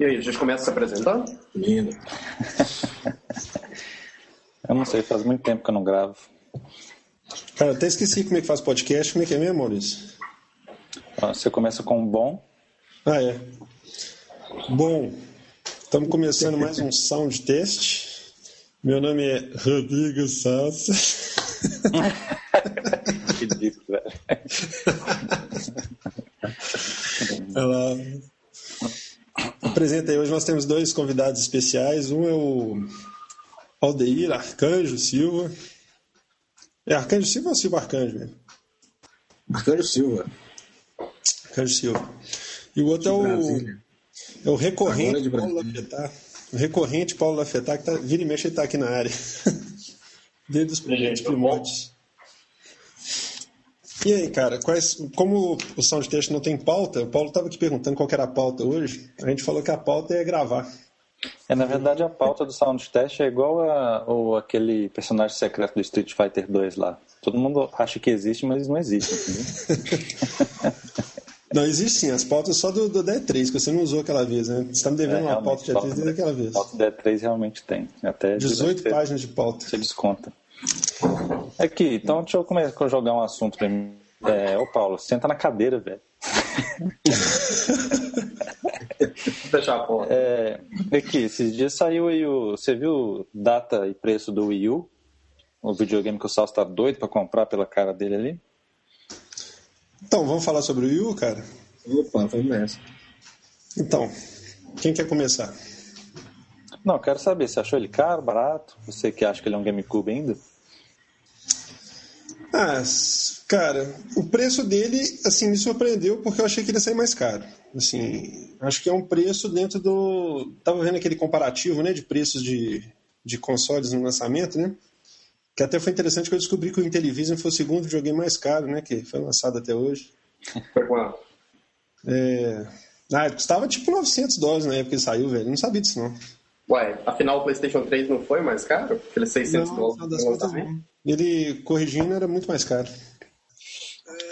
E aí, a gente começa se apresentando? Lindo. eu não sei, faz muito tempo que eu não gravo. Cara, até esqueci como é que faz podcast. Como é que é mesmo, Maurício? Você começa com bom. Ah, é. Bom, estamos começando mais um sound test. Meu nome é Rodrigo Salsa. Ridículo, velho. Olá. Apresenta aí, hoje nós temos dois convidados especiais. Um é o Aldeir Arcanjo Silva. É Arcanjo Silva ou Silva Arcanjo? Velho? Arcanjo Silva. Arcanjo Silva. E o outro é o, é o recorrente Paulo Lafetar. O recorrente Paulo Lafetar, que tá, vira e mexe, ele está aqui na área. Desde os primeiros primórdios. E aí, cara, quais, como o Soundtest não tem pauta, o Paulo estava aqui perguntando qual era a pauta hoje. A gente falou que a pauta é gravar. É, na verdade, a pauta do Soundtest é igual a, ou aquele personagem secreto do Street Fighter 2 lá. Todo mundo acha que existe, mas não existe, Não, existe sim, as pautas só do, do D3, que você não usou aquela vez, né? Você está me devendo é, uma pauta de D3 desde aquela vez. Pauta do D3 realmente tem. Até 18 páginas de pauta. Você desconta. Aqui, então deixa eu começar a jogar um assunto pra mim. É, ô Paulo, senta na cadeira, velho. Deixar a porta. É, aqui, esses dias saiu aí o. Você viu data e preço do Wii U? O videogame que o Salso tá doido pra comprar pela cara dele ali? Então, vamos falar sobre o Wii U, cara? Opa, vamos nessa. Então, quem quer começar? Não, quero saber, você achou ele caro, barato? Você que acha que ele é um GameCube ainda? Ah, cara, o preço dele, assim, me surpreendeu porque eu achei que ele ia sair mais caro. Assim, acho que é um preço dentro do... Tava vendo aquele comparativo, né, de preços de, de consoles no lançamento, né? Que até foi interessante que eu descobri que o Intellivision foi o segundo videogame mais caro, né, que foi lançado até hoje. Foi quanto? É... Ah, custava tipo 900 dólares na época que ele saiu, velho. Não sabia disso, não. Ué, afinal o PlayStation 3 não foi mais caro? Aquele 600 não, dólares. Contas, ele corrigindo era muito mais caro.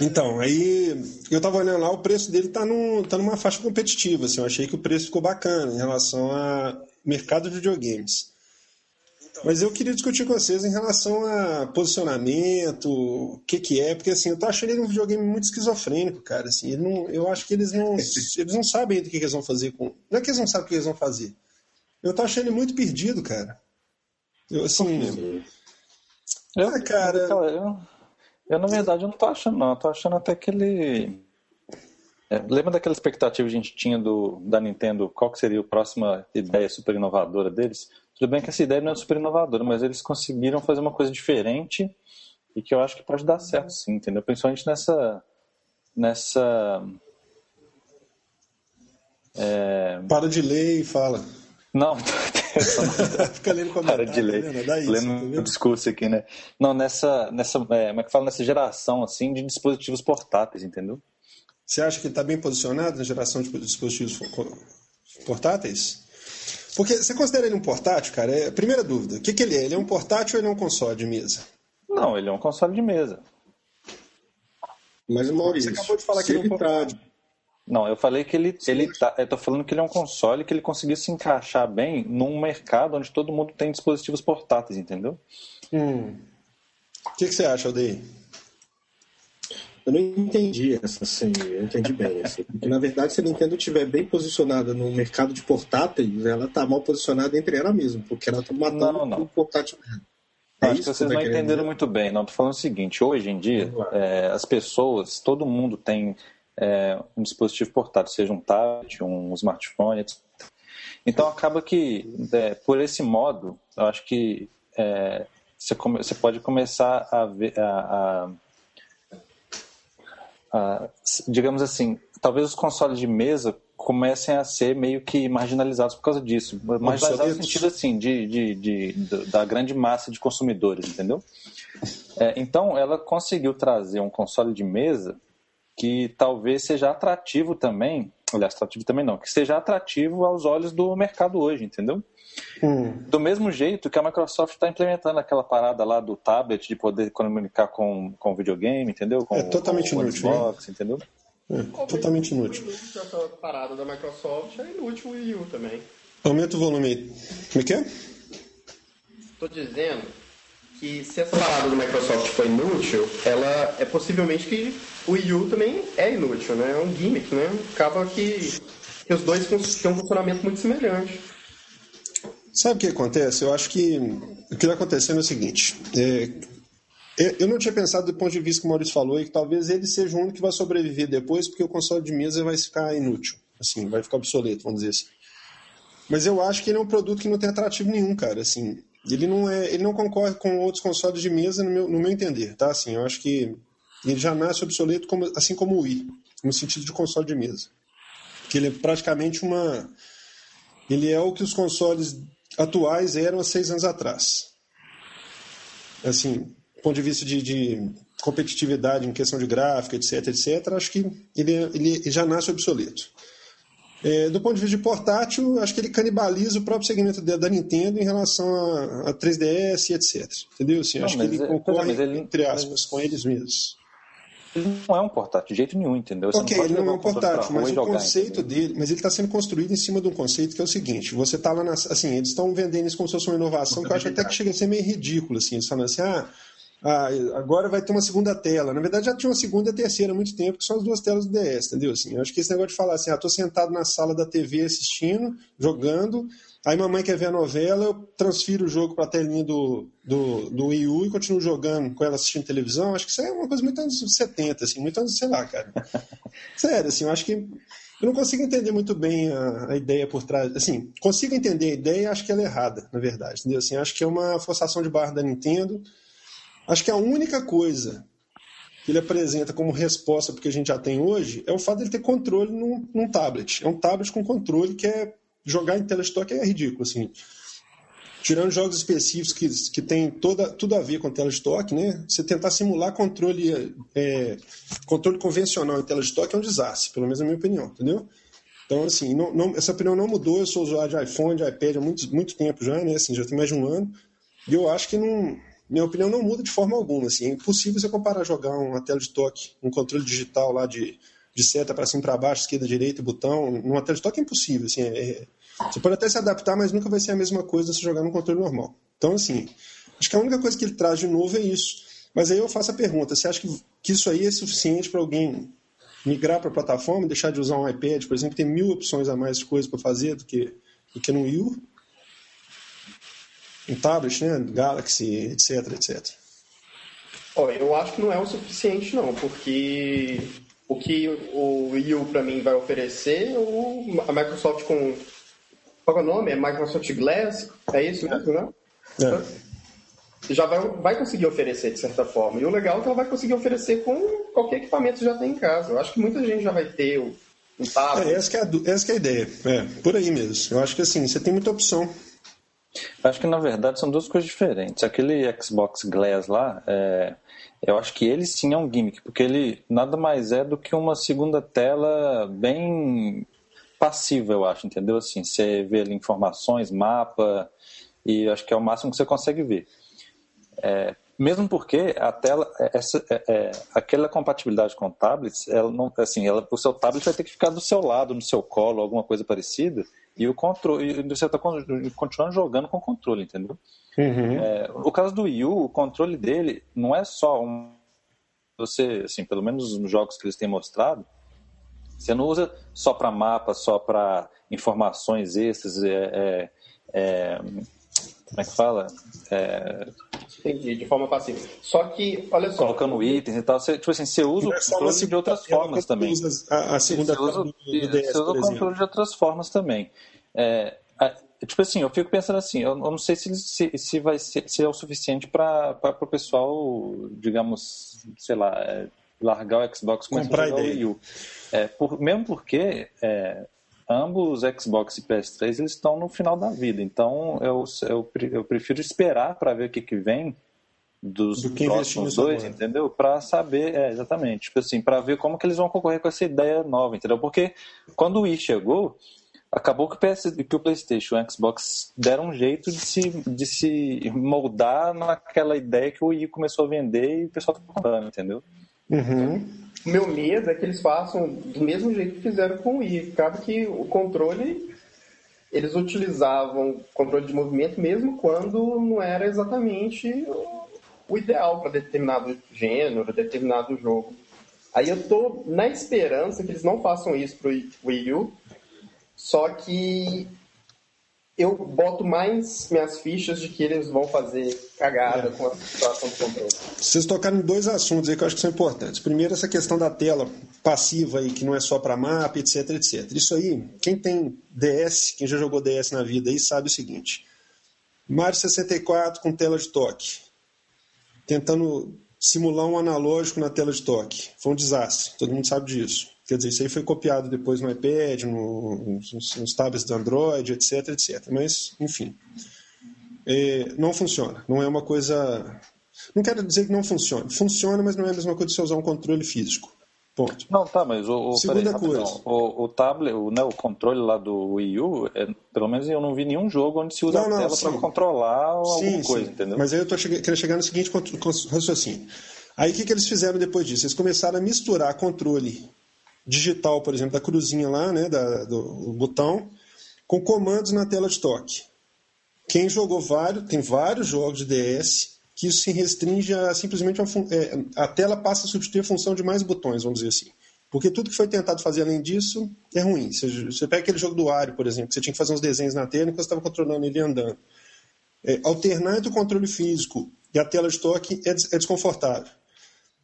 Então, aí eu tava olhando lá, o preço dele tá, num, tá numa faixa competitiva. Assim, eu achei que o preço ficou bacana em relação a mercado de videogames. Mas eu queria discutir com vocês em relação a posicionamento, o que que é, porque assim, eu tô achando ele um videogame muito esquizofrênico, cara. Assim, ele não, eu acho que eles não, eles não sabem ainda o que, que eles vão fazer com. Não é que eles não sabem o que eles vão fazer. Eu tô achando ele muito perdido, cara. Eu, assim. Eu, ah, cara. Eu, eu, na verdade, eu não tô achando, não. Eu tô achando até que ele. É, lembra daquela expectativa que a gente tinha do, da Nintendo? Qual que seria a próxima ideia super inovadora deles? Tudo bem que essa ideia não é super inovadora, mas eles conseguiram fazer uma coisa diferente e que eu acho que pode dar certo, sim, entendeu? Principalmente nessa. nessa é... Para de ler e fala. Não, Fica lendo comentário. Para de ler. Tá lendo tá o discurso aqui, né? Não, nessa, nessa é, como é que fala, nessa geração, assim, de dispositivos portáteis, entendeu? Você acha que ele está bem posicionado na geração de dispositivos portáteis? Porque você considera ele um portátil, cara? É, primeira dúvida, o que, que ele é? Ele é um portátil ou ele é um console de mesa? Não, ele é um console de mesa. Mas, Maurício, você acabou de falar que ele é um tá portátil. Tá não, eu falei que ele, ele tá, eu tô falando que ele é um console que ele conseguiu se encaixar bem num mercado onde todo mundo tem dispositivos portáteis, entendeu? Hum. O que, que você acha, Aldeir? Eu não entendi essa, assim, eu entendi bem. Assim, porque, na verdade, se a Nintendo estiver bem posicionada no mercado de portáteis, ela está mal posicionada entre ela mesma, porque ela está matando não, não. o portátil É Acho que vocês não entenderam dizer? muito bem. Não, estou falando o seguinte: hoje em dia, é, as pessoas, todo mundo tem é, um dispositivo portátil, seja um tablet, um smartphone, etc. Então acaba que, é, por esse modo, eu acho que é, você, come, você, pode começar a ver, a, a, a, digamos assim, talvez os consoles de mesa comecem a ser meio que marginalizados por causa disso. Marginalizados no sentido assim, de, de, de, de, da grande massa de consumidores, entendeu? É, então ela conseguiu trazer um console de mesa que talvez seja atrativo também, aliás, atrativo também não, que seja atrativo aos olhos do mercado hoje, entendeu? Hum. Do mesmo jeito que a Microsoft está implementando aquela parada lá do tablet de poder comunicar com, com videogame, entendeu? Com, é totalmente com inútil. Xbox, entendeu? É, totalmente inútil. Essa parada da Microsoft é inútil o Wii U também. Aumenta o volume aí. Como é que é? Estou dizendo que se essa parada do Microsoft for inútil, ela é possivelmente que o Wii U também é inútil, né? É um gimmick, né? Acaba que, que os dois têm um funcionamento muito semelhante. Sabe o que acontece? Eu acho que o que está acontecendo é o seguinte. É, é, eu não tinha pensado do ponto de vista que o Maurício falou, e que talvez ele seja o único que vai sobreviver depois, porque o console de mesa vai ficar inútil. Assim, vai ficar obsoleto, vamos dizer assim. Mas eu acho que ele é um produto que não tem atrativo nenhum, cara. Assim, ele não é, ele não concorre com outros consoles de mesa no meu, no meu entender, tá? Assim, eu acho que ele já nasce obsoleto como, assim como o Wii, no sentido de console de mesa. Que ele é praticamente uma ele é o que os consoles atuais eram há seis anos atrás. Assim, do ponto de vista de, de competitividade em questão de gráfica, etc, etc, acho que ele, ele já nasce obsoleto. É, do ponto de vista de portátil, acho que ele canibaliza o próprio segmento da Nintendo em relação a, a 3DS e etc. Entendeu? Assim, não, acho que ele é, concorre, ele, entre aspas, com eles mesmos. Ele não é um portátil, de jeito nenhum, entendeu? Você ok, não ele não é um portátil, mas o jogar, conceito entendeu? dele, mas ele está sendo construído em cima de um conceito que é o seguinte: você está lá, na, assim, eles estão vendendo isso como se fosse uma inovação, que eu acho até que chega a ser meio ridículo, assim, eles falando assim, ah, ah, agora vai ter uma segunda tela. Na verdade, já tinha uma segunda e terceira há muito tempo, que são as duas telas do DS, entendeu? Assim, eu acho que esse negócio de falar assim, ah, tô sentado na sala da TV assistindo, jogando, aí mamãe quer ver a novela, eu transfiro o jogo para a telinha do, do, do Wii U e continuo jogando com ela assistindo televisão. Acho que isso é uma coisa muito anos 70, assim, muito anos, sei lá, cara. Sério, assim, eu acho que eu não consigo entender muito bem a, a, ideia por trás. Assim, consigo entender a ideia, acho que ela é errada, na verdade. Entendeu? Assim, acho que é uma forçação de barra da Nintendo. Acho que a única coisa que ele apresenta como resposta para o que a gente já tem hoje é o fato de ele ter controle num, num tablet. É um tablet com controle que é jogar em telestock é ridículo, assim. Tirando jogos específicos que, que tem toda, tudo a ver com telestock, né? Você tentar simular controle, é, controle convencional em telestock é um desastre, pelo menos na minha opinião, entendeu? Então, assim, não, não, essa opinião não mudou. Eu sou usuário de iPhone, de iPad há muito, muito tempo já, né? Assim, já tem mais de um ano. E eu acho que não, minha opinião não muda de forma alguma. Assim, é impossível você comparar jogar uma tela de toque, um controle digital lá de, de seta para cima para baixo, esquerda, direita, botão. Numa tela de toque é impossível. Assim, é, é, você pode até se adaptar, mas nunca vai ser a mesma coisa se jogar num controle normal. Então, assim, acho que a única coisa que ele traz de novo é isso. Mas aí eu faço a pergunta: você acha que, que isso aí é suficiente para alguém migrar para a plataforma, deixar de usar um iPad, por exemplo, tem mil opções a mais de coisas para fazer do que, do que no Wii U? Um tablet, né? Galaxy, etc, etc. Oh, eu acho que não é o suficiente, não, porque o que o Wii U para mim vai oferecer, o, a Microsoft com. Qual é o nome? É Microsoft Glass? É isso mesmo, né? É. Já vai, vai conseguir oferecer de certa forma. E o legal é que ela vai conseguir oferecer com qualquer equipamento que já tem em casa. Eu acho que muita gente já vai ter um tablet. É, essa, é a, essa é a ideia. É, por aí mesmo. Eu acho que assim, você tem muita opção. Acho que na verdade são duas coisas diferentes. Aquele Xbox Glass lá, é, eu acho que ele sim é um gimmick, porque ele nada mais é do que uma segunda tela bem passiva, eu acho, entendeu? Assim, você vê ali informações, mapa, e acho que é o máximo que você consegue ver. É, mesmo porque a tela, essa, é, é, aquela compatibilidade com tablets, ela não, assim, ela, o seu tablet vai ter que ficar do seu lado, no seu colo, alguma coisa parecida, e o controle, você está continuando jogando com controle, entendeu? Uhum. É, o caso do Wii U, o controle dele não é só um. Você, assim, pelo menos nos jogos que eles têm mostrado, você não usa só para mapa, só para informações extras, é, é, é, como é que fala? Entendi, de forma passiva. Só que, olha só. Colocando itens e tal, você, tipo assim, você usa o é controle de outras formas também. A, a segunda você usa, do, do DS, você usa o controle de outras formas também. É, tipo assim, eu fico pensando assim, eu, eu não sei se, se, se vai ser se é o suficiente para o pessoal, digamos, sei lá, é, largar o Xbox com comprar o Wii U. É, por, mesmo porque é, ambos Xbox e PS3 eles estão no final da vida. Então eu, eu, eu prefiro esperar para ver o que, que vem dos Do próximos dois, agora. entendeu? Para saber, é, exatamente, tipo assim, para ver como que eles vão concorrer com essa ideia nova, entendeu? Porque quando o Wii chegou, acabou que o, PS, que o PlayStation e o Xbox deram um jeito de se, de se moldar naquela ideia que o Wii começou a vender e o pessoal tá comprando, entendeu? Uhum. O meu medo é que eles façam do mesmo jeito que fizeram com o Wii. Acaba que o controle, eles utilizavam controle de movimento mesmo quando não era exatamente o ideal para determinado gênero, determinado jogo. Aí eu tô na esperança que eles não façam isso pro Wii U, só que eu boto mais minhas fichas de que eles vão fazer cagada é. com a situação do controle. Vocês tocaram em dois assuntos aí que eu acho que são importantes. Primeiro, essa questão da tela passiva aí, que não é só para mapa, etc, etc. Isso aí, quem tem DS, quem já jogou DS na vida aí, sabe o seguinte. Mario 64 com tela de toque tentando simular um analógico na tela de toque. Foi um desastre, todo mundo sabe disso. Quer dizer, isso aí foi copiado depois no iPad, no, nos, nos tablets do Android, etc, etc. Mas, enfim, é, não funciona. Não é uma coisa... Não quero dizer que não funcione. Funciona, mas não é a mesma coisa de você usar um controle físico. Ponto. Não, tá, mas o, o, Segunda peraí, coisa. o, o tablet, o, né, o controle lá do Wii U, é, pelo menos eu não vi nenhum jogo onde se usa não, a tela para controlar alguma sim, coisa, sim. entendeu? Mas aí eu tô che querendo chegar no seguinte raciocínio. Aí o que, que eles fizeram depois disso? Eles começaram a misturar controle digital, por exemplo, da cruzinha lá, né, da, do botão, com comandos na tela de toque. Quem jogou vários, tem vários jogos de DS que isso se restringe a simplesmente a, é, a tela passa a substituir a função de mais botões, vamos dizer assim. Porque tudo que foi tentado fazer além disso é ruim. Você, você pega aquele jogo do Wario, por exemplo, que você tinha que fazer uns desenhos na tela enquanto você estava controlando ele andando. É, alternar entre o controle físico e a tela de toque é, é desconfortável.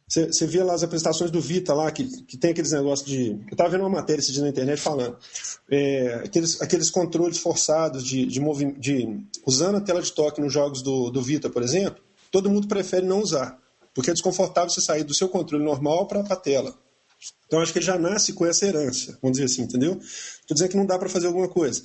Você, vê lá as apresentações do Vita lá, que, que tem aqueles negócios de. Eu estava vendo uma matéria esse dia na internet falando. É, aqueles, aqueles controles forçados de, de, de, Usando a tela de toque nos jogos do, do Vita, por exemplo, todo mundo prefere não usar, porque é desconfortável você sair do seu controle normal para a tela. Então acho que ele já nasce com essa herança, vamos dizer assim, entendeu? Estou dizendo que não dá para fazer alguma coisa.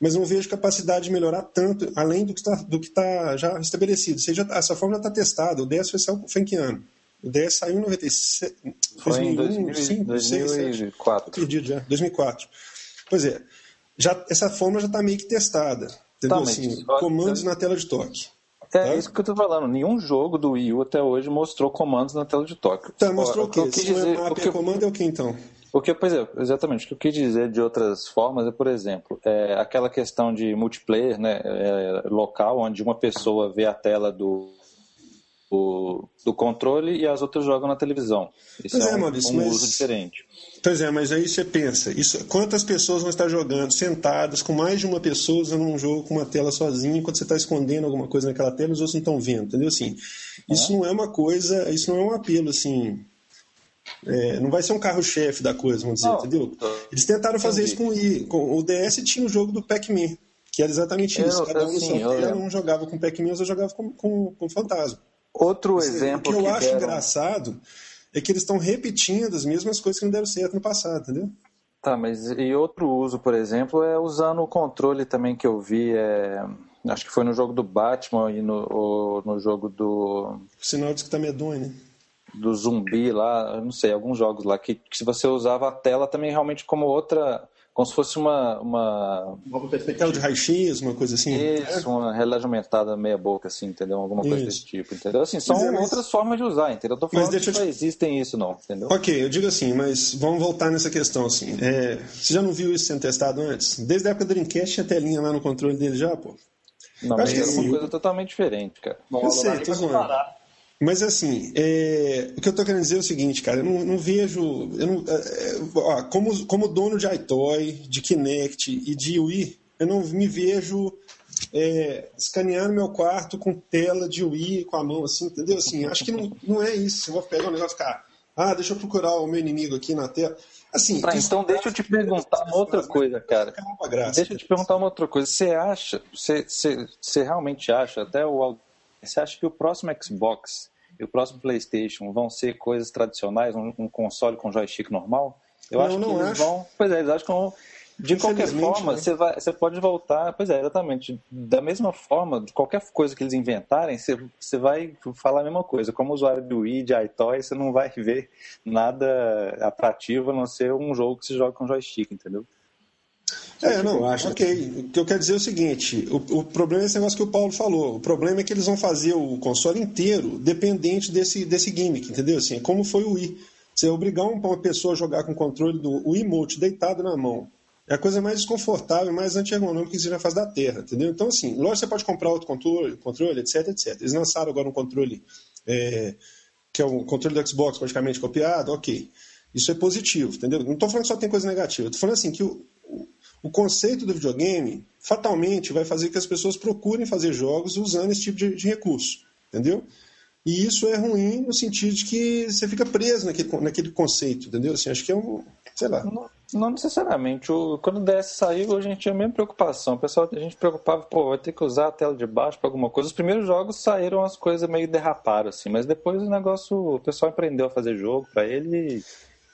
Mas não vejo capacidade de melhorar tanto, além do que está tá já estabelecido. Seja, essa forma já está testada. O DS foi, foi em que ano? O DS saiu em 96, foi 2001, 2005, 2004. Perdido já, 2004. Pois é, já, essa forma já está meio que testada. Entendeu? Tá, assim, comandos na tela de toque. É, é isso que eu tô falando. Nenhum jogo do Wii U até hoje mostrou comandos na tela de toque. Tá, mostrou o, o quê? Se dizer, não é o comando é o que então? O que, pois é, exatamente. O que eu quis dizer de outras formas é, por exemplo, é aquela questão de multiplayer né, é, local, onde uma pessoa vê a tela do, do, do, controle e as outras jogam na televisão. Isso é, é um, Maurício, um mas... uso diferente. Pois é, mas aí você pensa, isso, quantas pessoas vão estar jogando sentadas com mais de uma pessoa usando um jogo com uma tela sozinha, enquanto você está escondendo alguma coisa naquela tela, os outros não estão vendo, entendeu? Assim, isso é. não é uma coisa, isso não é um apelo assim. É, não vai ser um carro-chefe da coisa, vamos dizer, não, entendeu? Eles tentaram fazer isso com o I. Com o DS tinha o jogo do Pac-Man, que era exatamente isso. Cada um assim, tela, um jogava com Pac-Man, outro jogava com, com, com Fantasma. Outro exemplo. O que eu que acho deram... engraçado é que eles estão repetindo as mesmas coisas que não deram certo no passado, entendeu? Tá, mas e outro uso, por exemplo, é usando o controle também que eu vi, é... acho que foi no jogo do Batman e no, no jogo do... O sinal diz que tá medonho, né? Do zumbi lá, não sei, alguns jogos lá, que, que se você usava a tela também realmente como outra como se fosse uma. Uma, uma perspectiva de raio-x, uma coisa assim? Isso, uma realidade aumentada meia boca, assim, entendeu? Alguma coisa isso. desse tipo, entendeu? Assim, são é, mas... outras formas de usar, entendeu? Eu tô falando mas que não te... existem isso, não, entendeu? Ok, eu digo assim, mas vamos voltar nessa questão, assim. É, você já não viu isso sendo testado antes? Desde a época do Dreamcast tinha telinha lá no controle dele já, pô? Não, mas é uma coisa totalmente diferente, cara. eu sei, tô zoando. Mas assim, é, o que eu estou querendo dizer é o seguinte, cara, eu não, não vejo. Eu não, é, é, ó, como, como dono de iToy, de Kinect e de Wii, eu não me vejo é, escaneando meu quarto com tela de Wii com a mão, assim, entendeu? Assim, acho que não, não é isso. Eu vou pegar um negócio e ficar, ah, deixa eu procurar o meu inimigo aqui na tela. Assim, pra, então deixa eu te perguntar uma outra coisa, cara. deixa eu te perguntar uma outra coisa. Você acha, você, você, você realmente acha, até o você acha que o próximo Xbox e o próximo PlayStation vão ser coisas tradicionais, um, um console com joystick normal? Eu não, acho não que eles acho. vão. Pois é, eles acham que vão. De qualquer forma, né? você, vai, você pode voltar. Pois é, exatamente. Da mesma forma, de qualquer coisa que eles inventarem, você, você vai falar a mesma coisa. Como usuário do Wii, de iToy, você não vai ver nada atrativo a não ser um jogo que se joga com joystick, entendeu? É, não, acho ok. O que eu quero dizer é o seguinte: o, o, problema é esse negócio que o Paulo falou. O problema é que eles vão fazer o console inteiro dependente desse, desse gimmick, entendeu? Assim, como foi o Wii. Você obrigar uma pessoa a jogar com o controle do Wii Emote deitado na mão. É a coisa mais desconfortável, mais anti-ergonômica que existe na face da Terra, entendeu? Então, assim, lógico você pode comprar outro controle, controle etc, etc. Eles lançaram agora um controle é, que é o controle do Xbox praticamente copiado, ok. Isso é positivo, entendeu? Não estou falando que só tem coisa negativa. Estou falando assim que o, o conceito do videogame fatalmente vai fazer que as pessoas procurem fazer jogos usando esse tipo de, de recurso, entendeu? E isso é ruim no sentido de que você fica preso naquele, naquele conceito, entendeu? Assim, acho que é um, sei lá. Não, não necessariamente. O, quando o DS saiu, a gente tinha a mesma preocupação. O pessoal, a gente preocupava, pô, vai ter que usar a tela de baixo para alguma coisa. Os primeiros jogos saíram as coisas meio derraparam, assim, mas depois o negócio, o pessoal aprendeu a fazer jogo para ele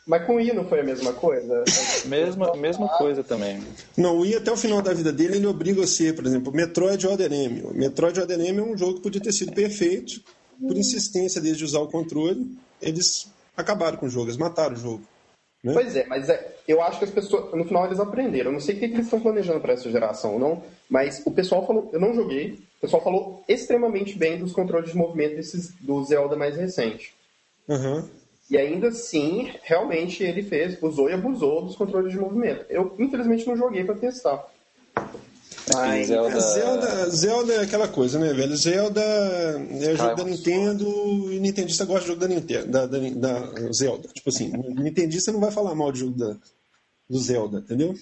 mas com o I não foi a mesma coisa? mesma, mesma coisa também. Não, o I até o final da vida dele, ele obriga a ser, por exemplo, Metroid Other M. Metroid Other M é um jogo que podia ter sido perfeito, por insistência deles de usar o controle, eles acabaram com o jogo, eles mataram o jogo. Né? Pois é, mas é, eu acho que as pessoas, no final eles aprenderam. Eu não sei o que, que eles estão planejando para essa geração, não, mas o pessoal falou, eu não joguei, o pessoal falou extremamente bem dos controles de movimento desses, do Zelda mais recente. Uhum. E ainda assim, realmente ele fez, usou e abusou dos controles de movimento. Eu, infelizmente, não joguei para testar. Mas... Zelda... Zelda... Zelda é aquela coisa, né, velho? Zelda é jogo da Nintendo e Nintendista gosta de jogo da Nintendo, da, da, da Zelda. Tipo assim, Nintendista não vai falar mal de jogo da, do Zelda, entendeu?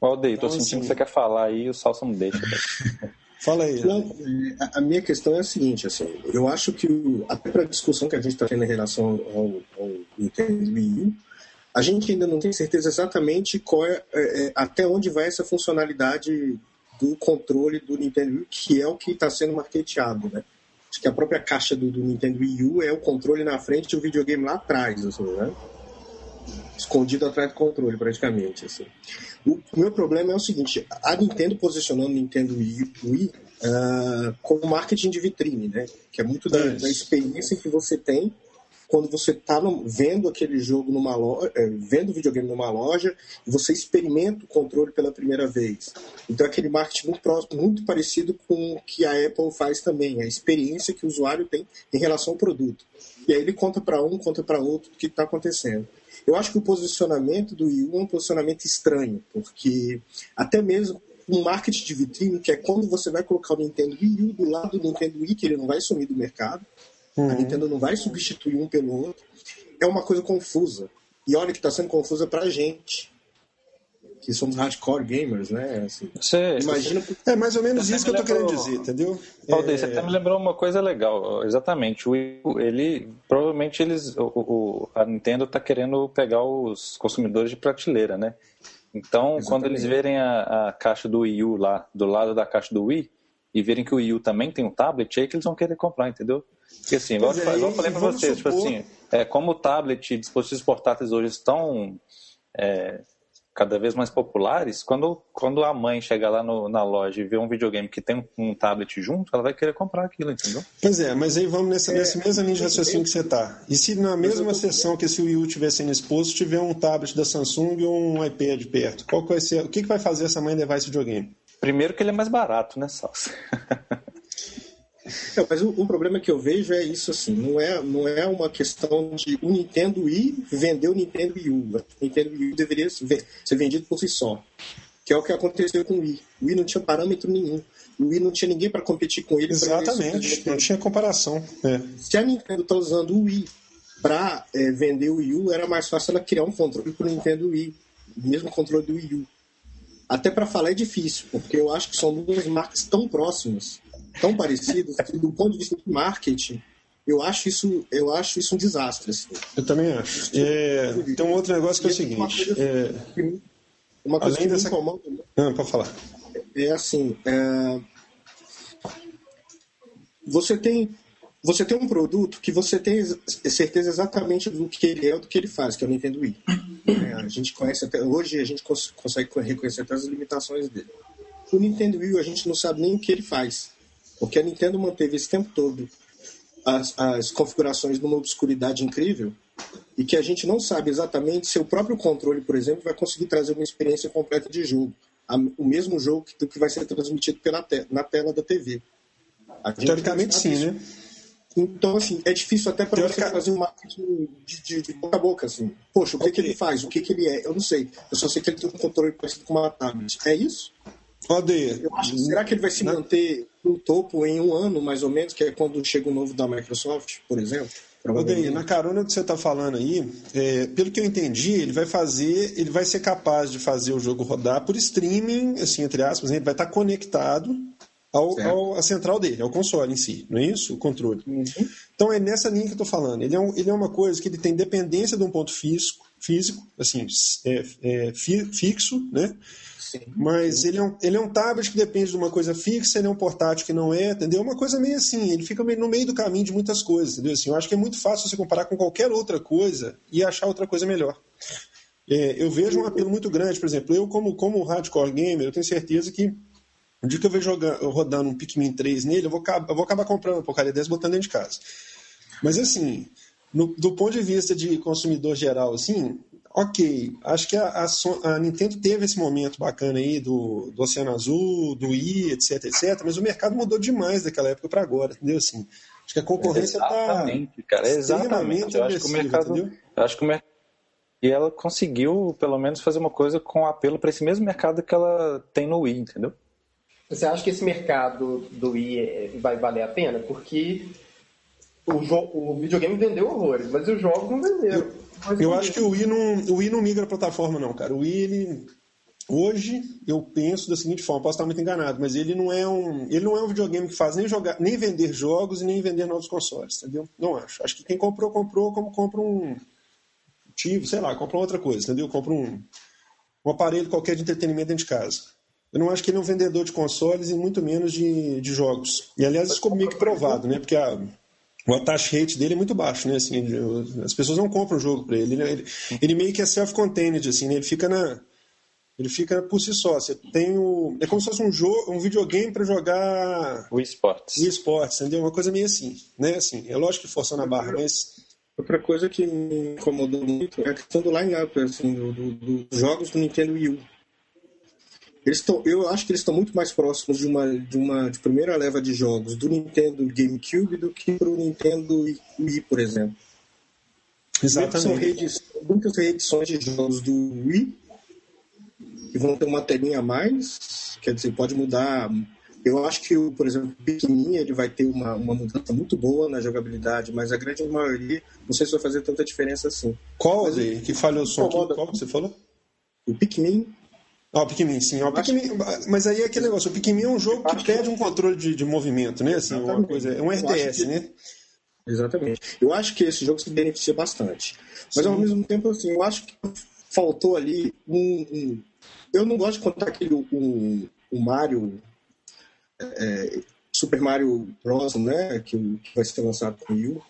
Valdeir, então, tô sentindo assim... que você quer falar aí e o Salsa não deixa. Fala aí. Não, é, a minha questão é a seguinte, assim, eu acho que até para a discussão que a gente está tendo em relação ao, ao Nintendo Wii U, a gente ainda não tem certeza exatamente qual é, é, é até onde vai essa funcionalidade do controle do Nintendo Wii, que é o que está sendo marketeado, né? Acho que a própria caixa do, do, Nintendo Wii U é o controle na frente e o videogame lá atrás, assim, né? Escondido atrás do controle, praticamente, assim. O, meu problema é o seguinte: a Nintendo posicionando Nintendo Wii, Wii uh, como marketing de vitrine, né? Que é muito da, da experiência que você tem quando você está vendo aquele jogo numa loja, é, vendo o videogame numa loja, e você experimenta o controle pela primeira vez. Então, aquele marketing muito, próximo, muito parecido com o que a Apple faz também, a experiência que o usuário tem em relação ao produto. E aí ele conta para um, conta para outro o que está acontecendo. Eu acho que o posicionamento do Wii U é um posicionamento estranho, porque até mesmo um marketing de vitrine, que é quando você vai colocar o Nintendo Wii U do lado do Nintendo Wii, que ele não vai sumir do mercado, uhum. a Nintendo não vai substituir um pelo outro, é uma coisa confusa. E olha que está sendo confusa para a gente, que somos hardcore gamers, né? Assim, você, imagina... É mais ou menos isso que eu tô lembrou... querendo dizer, entendeu? Valdir, é... você até me lembrou uma coisa legal, exatamente. O ele provavelmente eles, o, o a Nintendo está querendo pegar os consumidores de prateleira, né? Então, exatamente. quando eles verem a, a, caixa do Wii U lá do lado da caixa do Wii e verem que o Wii U também tem um tablet, é aí que eles vão querer comprar, entendeu? Porque assim, igual, é, igual eu falei para vocês, tipo supor... tipo assim, é, como o tablet e dispositivos portáteis hoje estão é, cada vez mais populares, quando, quando a mãe chegar lá no, na loja e ver um videogame que tem um, um, tablet junto, ela vai querer comprar aquilo, entendeu? Pois é, mas aí vamos nessa, é, nesse mesmo linha de raciocínio que você está. E se na mesma sessão que esse Wii U estiver sendo exposto, tiver um tablet da Samsung ou um iPad perto, qual vai ser, o que, que vai fazer essa mãe levar esse videogame? Primeiro que ele é mais barato, né, Salsa? É, mas o, o, problema que eu vejo é isso assim, não é, não é uma questão de o Nintendo Wii vender o Nintendo Wii U. O Nintendo Wii U deveria ser vendido por si só. Que é o que aconteceu com o Wii. O Wii não tinha parâmetro nenhum. O Wii não tinha ninguém para competir com ele. Exatamente, não tinha comparação. É. Se a Nintendo está usando o Wii para é, vender o Wii U, era mais fácil ela criar um controle para o Nintendo Wii, o mesmo controle do Wii U. Até para falar é difícil, porque eu acho que são duas marcas tão próximas tão parecidos que, do ponto de vista de marketing, eu acho isso, eu acho isso um desastre. Assim. Eu também acho. É, tem um outro negócio que é o seguinte. Uma coisa, é, uma coisa além que dessa... me incomoda. Não, pode falar. É assim. É, você tem você tem um produto que você tem certeza exatamente do que ele é do que ele faz, que é o Nintendo Wii. É, a gente conhece até hoje a gente cons consegue reconhecer até as limitações dele. O Nintendo Wii a gente não sabe nem o que ele faz. Porque a Nintendo manteve esse tempo todo as, as configurações numa obscuridade incrível e que a gente não sabe exatamente se o próprio controle, por exemplo, vai conseguir trazer uma experiência completa de jogo. o mesmo jogo que, que vai ser transmitido pela te, na tela da TV. Teoricamente sim, isso. né? Então, assim, é difícil até para você fazer um marketing de, de, de, boca a boca, assim. Poxa, o que, okay. que ele faz? O que, que ele é? Eu não sei. Eu só sei que ele tem um controle parecido com uma tablet. É isso? Pode. Eu acho, será que ele vai se manter no topo em um ano, mais ou menos, que é quando chega o novo da Microsoft, por exemplo? Odeio, na carona que você está falando aí, é, pelo que eu entendi, ele vai fazer, ele vai ser capaz de fazer o jogo rodar por streaming, assim, entre aspas, né? ele vai estar tá conectado ao, ao, à central dele, ao console em si, não é isso? O controle. Uhum. Então é nessa linha que eu estou falando. Ele é, um, ele é uma coisa que ele tem dependência de um ponto físico, físico assim, é, é, fixo, né? Sim. Mas ele é, um, ele é um tablet que depende de uma coisa fixa, ele é um portátil que não é, entendeu? Uma coisa meio assim, ele fica meio no meio do caminho de muitas coisas, entendeu? Assim, eu acho que é muito fácil você comparar com qualquer outra coisa e achar outra coisa melhor. É, eu vejo um apelo muito grande, por exemplo, eu como, como hardcore gamer, eu tenho certeza que o dia que eu vejo jogando, rodando um Pikmin 3 nele, eu vou, eu vou acabar comprando uma porcaria dessa botando dentro de casa. Mas assim, no, do ponto de vista de consumidor geral, assim, ok, acho que a, a, a, Nintendo teve esse momento bacana aí do, do Oceano Azul, do Wii, etc, etc, mas o mercado mudou demais daquela época para agora, entendeu? Assim, acho que a concorrência está exatamente, cara, exatamente. Eu acho que o mercado, entendeu? eu acho que o mercado e ela conseguiu, pelo menos, fazer uma coisa com apelo para esse mesmo mercado que ela tem no Wii, entendeu? Você acha que esse mercado do Wii vai valer a pena? Porque o, o videogame vendeu horrores, mas os jogos não venderam. Eu acho que o Wii não, o Wii não migra a plataforma, não, cara. O Wii, ele. Hoje, eu penso da seguinte forma, posso estar muito enganado, mas ele não é um, ele não é um videogame que faz nem, jogar, nem vender jogos e nem vender novos consoles, entendeu? Não acho. Acho que quem comprou, comprou como compra um tive, sei lá, compra outra coisa, entendeu? Compra um, um aparelho qualquer de entretenimento dentro de casa. Eu não acho que ele é um vendedor de consoles e muito menos de, de jogos. E aliás, isso ficou meio que provado, né? Porque a, o attach rate dele é muito baixo, né? Assim, as pessoas não compram o jogo para ele. ele. ele. meio que é self-contained, assim, né? Ele fica na ele fica por si só. Você tem o é como se fosse um jogo, um videogame para jogar o esportes. O esportes, entendeu? Uma coisa meio assim, né? Assim, é lógico que forçando a barra, mas outra coisa que me incomodou muito é a questão do line-up, assim, do, do, dos jogos do Nintendo Wii U. Eles tão, eu acho que eles estão muito mais próximos de uma, de uma de primeira leva de jogos do Nintendo GameCube do que para o Nintendo Wii, por exemplo. Exatamente. São reedições, muitas reedições de jogos do Wii que vão ter uma telinha a mais, quer dizer, pode mudar. Eu acho que, por exemplo, o Pikmin ele vai ter uma, uma mudança muito boa na jogabilidade, mas a grande maioria não sei se vai fazer tanta diferença assim. Qual, mas, que falhou o som? Qual que você falou? O Pikmin ah, o Pikmin, sim. O Pikmin, mas aí é aquele negócio, o Pikmin é um jogo que pede um controle de, de movimento, né? Assim, uma coisa, é um RTS, que... né? Exatamente. Eu acho que esse jogo se beneficia bastante. Mas sim. ao mesmo tempo, assim, eu acho que faltou ali um. um... eu não gosto de contar aquele um, um Mario. É, Super Mario Bros, né? Que, que vai ser lançado com o Wii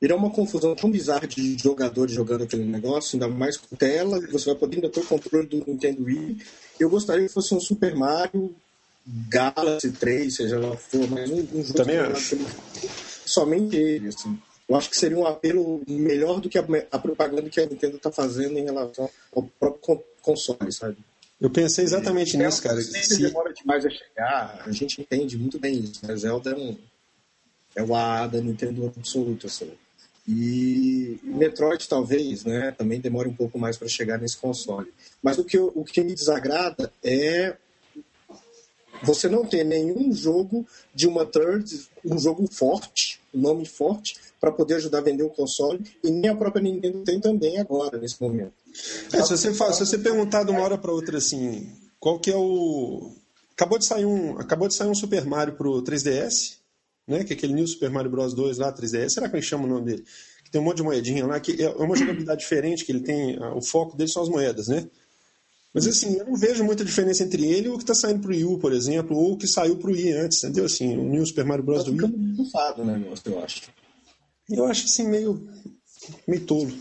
Virou uma confusão tão bizarra de jogadores jogando aquele negócio, ainda mais com tela, você vai poder ainda ter o controle do Nintendo Wii. Eu gostaria que fosse um Super Mario Galaxy 3, seja lá for, mas um, um jogo Também acho. somente ele, assim. Eu acho que seria um apelo melhor do que a, a propaganda que a Nintendo está fazendo em relação ao próprio console, sabe? Eu pensei exatamente nisso, cara. Se demora demais a chegar, a gente entende muito bem isso, mas Zelda é um é o A da Nintendo absoluto, assim. E Metroid talvez, né, também demore um pouco mais para chegar nesse console. Mas o que, o que me desagrada é você não ter nenhum jogo de uma third, um jogo forte, um nome forte, para poder ajudar a vender o console, e nem a própria Nintendo tem também agora, nesse momento. É, se, você faz, se você perguntar de uma hora para outra assim, qual que é o. Acabou de sair um, acabou de sair um Super Mario pro 3DS, né? Que é aquele New Super Mario Bros 2 lá, 3DS. Será que a gente chama o nome dele? Que tem um monte de moedinha lá, que é uma jogabilidade diferente, que ele tem. O foco dele são as moedas, né? Mas assim, eu não vejo muita diferença entre ele e o que está saindo pro Wii U, por exemplo, ou o que saiu pro Wii antes, entendeu? Assim, o New Super Mario Bros. Tá do Wii. Bufado, né, eu acho. Eu acho assim meio, meio tolo.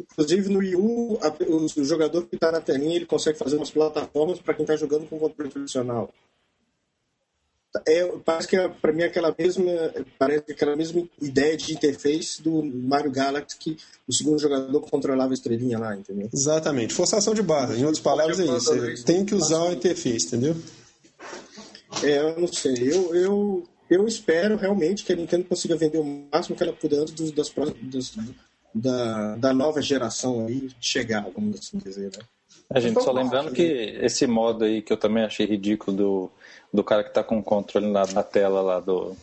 Inclusive no Wii U, a, o, o, jogador que está na telinha, ele consegue fazer umas plataformas para quem está jogando com controle tradicional. É, parece que é, para mim aquela mesma parece aquela mesma ideia de interface do Mario Galaxy que o segundo jogador controlava a estrelinha lá, entendeu? Exatamente, forçação de barra. Em outras palavras é isso. Você tem que usar a interface, entendeu? É, eu não sei. Eu, eu, eu espero realmente que a Nintendo consiga vender o máximo que ela puder antes dos, das, das, da, da nova geração aí chegar, vamos assim dizer, né? A gente, só lembrando que esse modo aí que eu também achei ridículo do, do cara que tá com o controle na, na tela lá do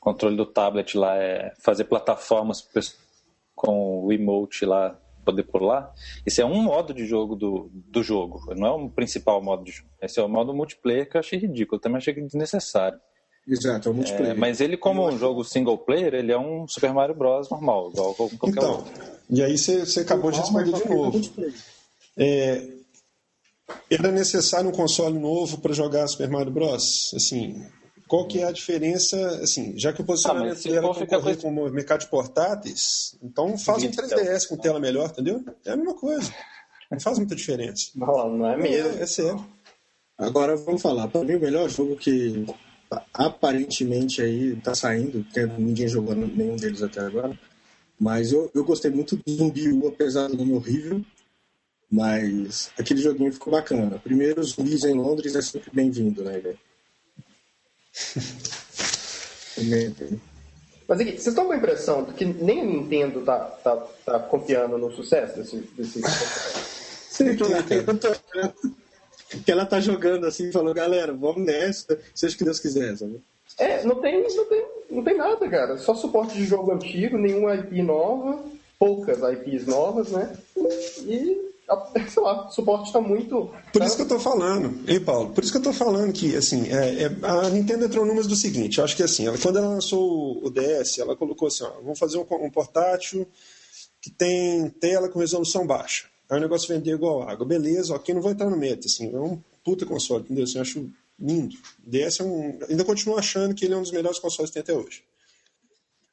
controle do tablet lá é fazer plataformas com o emote lá poder pular. Esse é um modo de jogo do, do jogo, não é o um principal modo de jogo. Esse é o modo multiplayer que eu achei ridículo, eu também achei desnecessário. Exato, é o multiplayer. É, mas ele, como um jogo single player, ele é um Super Mario Bros. normal, igual qualquer então, outro. E aí você, você acabou de responder de novo. É, era necessário um console novo para jogar Super Mario Bros? Assim, qual que é a diferença, assim, já que o posicionamento ah, era concorrer com o mercado de portáteis, então faz um 3DS com tela melhor, entendeu? É a mesma coisa. Não faz muita diferença. Não, não é mesmo. É, é sério. Agora vamos falar, para mim o melhor jogo que aparentemente aí tá saindo, porque ninguém jogou nenhum deles até agora, mas eu, eu gostei muito do Zumbi U, apesar do nome horrível, mas aquele joguinho ficou bacana. Primeiro, os zumbis em Londres é sempre bem-vindo, né, velho? Mas aqui, vocês estão com a impressão de que nem a Nintendo tá, tá, tá confiando no sucesso desse. desse... Sim, que ela tá jogando assim, falou, galera, vamos nessa, seja o que Deus quiser, sabe? É, não tem, não tem, não tem nada, cara. Só suporte de jogo antigo, nenhuma IP nova, poucas IPs novas, né? E sei lá, o suporte está muito. Por isso que eu estou falando, hein, Paulo? Por isso que eu estou falando que, assim, é, é, a Nintendo entrou números do seguinte: eu acho que, assim, ela, quando ela lançou o DS, ela colocou assim: ó, vamos fazer um, um portátil que tem tela com resolução baixa. Aí o negócio vendeu igual água. Beleza, ok, não vou entrar no meta, assim, é um puta console, entendeu? Assim, eu acho lindo. O DS é um. Ainda continuo achando que ele é um dos melhores consoles que tem até hoje.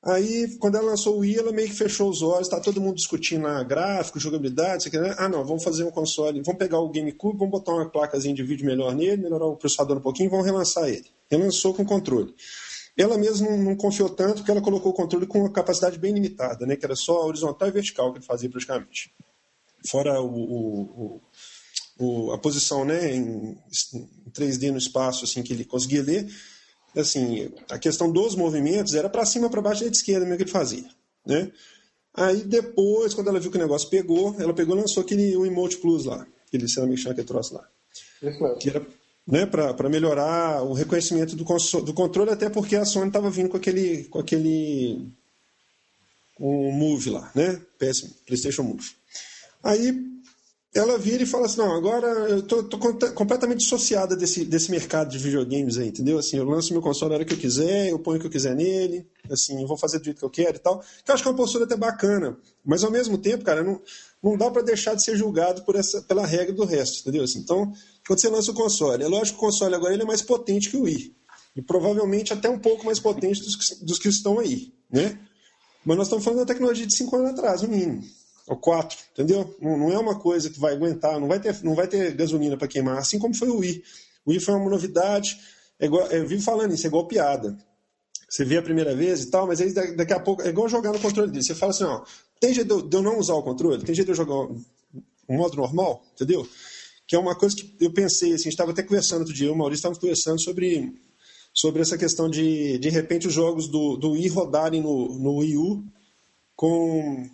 Aí, quando ela lançou o Wii, ela meio que fechou os olhos, tá todo mundo discutindo lá gráfico, jogabilidade, sei né? Ah, não, vamos fazer um console, vamos pegar o GameCube, vamos botar uma placazinha de vídeo melhor nele, melhorar o processador um pouquinho, vamos relançar ele. Relançou com controle. Ela mesma não, não, confiou tanto porque ela colocou o controle com uma capacidade bem limitada, né? Que era só horizontal e vertical que ele fazia praticamente. Fora o, o, o, a posição, né, em, em 3D no espaço, assim, que ele conseguia ler assim, a questão dos movimentos era para cima, para baixo, direita, esquerda, mesmo que ele fazia, né? Aí depois, quando ela viu que o negócio pegou, ela pegou e lançou aquele o Emote Plus lá, aquele, me aquele troço lá. Que era né, para melhorar o reconhecimento do, do controle, até porque a Sony estava vindo com aquele, com aquele um Move lá, né? PS, PlayStation Move. Aí ela vira e fala assim, não, agora eu tô, tô completamente dissociada desse, desse mercado de videogames aí, entendeu? Assim, eu lanço meu console a hora que eu quiser, eu ponho o que eu quiser nele, assim, eu vou fazer do jeito que eu quero e tal. Que eu acho que é uma postura até bacana, mas ao mesmo tempo, cara, não, não dá para deixar de ser julgado por essa, pela regra do resto, entendeu? Assim, então, quando você lança o console, é lógico que o console agora ele é mais potente que o Wii, e provavelmente até um pouco mais potente dos, dos que estão aí, né? Mas nós estamos falando da tecnologia de 5 anos atrás, no mínimo ou quatro, entendeu? Não, não, é uma coisa que vai aguentar, não vai ter, não vai ter gasolina para queimar, assim como foi o Wii. O Wii foi uma novidade, é igual, eu vivo falando isso, é igual piada. Você vê a primeira vez e tal, mas aí daqui a pouco é igual jogar no controle dele. Você fala assim, ó, tem jeito de eu não usar o controle? Tem jeito de eu jogar um modo normal? Entendeu? Que é uma coisa que eu pensei, assim, estava até conversando outro dia, eu e o Maurício estávamos conversando sobre, sobre essa questão de, de repente, os jogos do, do Wii rodarem no, no Wii U com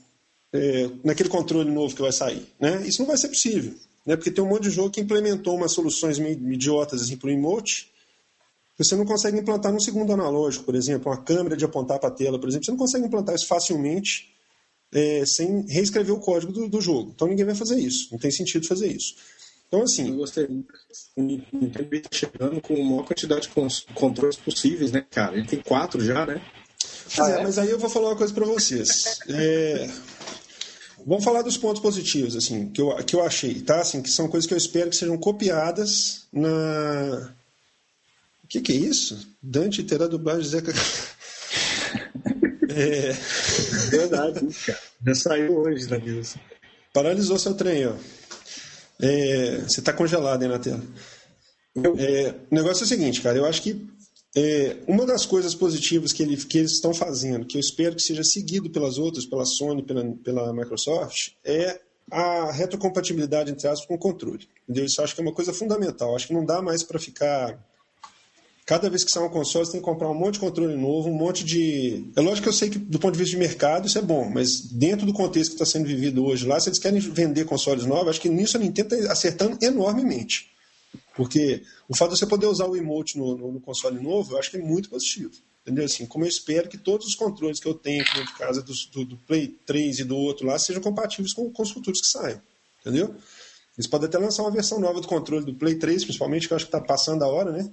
é, naquele controle novo que vai sair. Né? Isso não vai ser possível, né? porque tem um monte de jogo que implementou umas soluções meio idiotas assim, para o emote, que você não consegue implantar num segundo analógico, por exemplo, uma câmera de apontar para a tela, por exemplo, você não consegue implantar isso facilmente é, sem reescrever o código do, do, jogo. Então ninguém vai fazer isso, não tem sentido fazer isso. Então, assim. Eu gostei muito. Nintendo tá chegando com a maior quantidade de controles possíveis, né, cara? Ele tem quatro já, né? Ah, é, mas aí eu vou falar uma coisa para vocês. É, Vamos falar dos pontos positivos, assim, que eu, que eu achei, tá? Assim, que são coisas que eu espero que sejam copiadas na. O que, que é isso? Dante terá dublagem Zeca. é... Verdade, cara. Já saiu hoje da mesa. Paralisou seu trem, ó. É... Você tá congelado aí na tela. É... O negócio é o seguinte, cara. Eu acho que é, uma das coisas positivas que, ele, que eles estão fazendo, que eu espero que seja seguido pelas outras, pela Sony, pela, pela Microsoft, é a retrocompatibilidade, entre aspas, com o controle. Entendeu? Isso eu acho que é uma coisa fundamental. Acho que não dá mais para ficar Cada vez que sai um console, você tem que comprar um monte de controle novo, um monte de. É lógico que eu sei que, do ponto de vista de mercado, isso é bom, mas dentro do contexto que está sendo vivido hoje lá, se eles querem vender consoles novos, acho que nisso a Nintendo está acertando enormemente. Porque o fato de você poder usar o emote no, no, no, console novo, eu acho que é muito positivo. Entendeu? Assim, como eu espero que todos os controles que eu tenho aqui de casa do, do, do, Play 3 e do outro lá sejam compatíveis com, com os futuros que saem. Entendeu? Eles podem até lançar uma versão nova do controle do Play 3, principalmente, que eu acho que está passando a hora, né?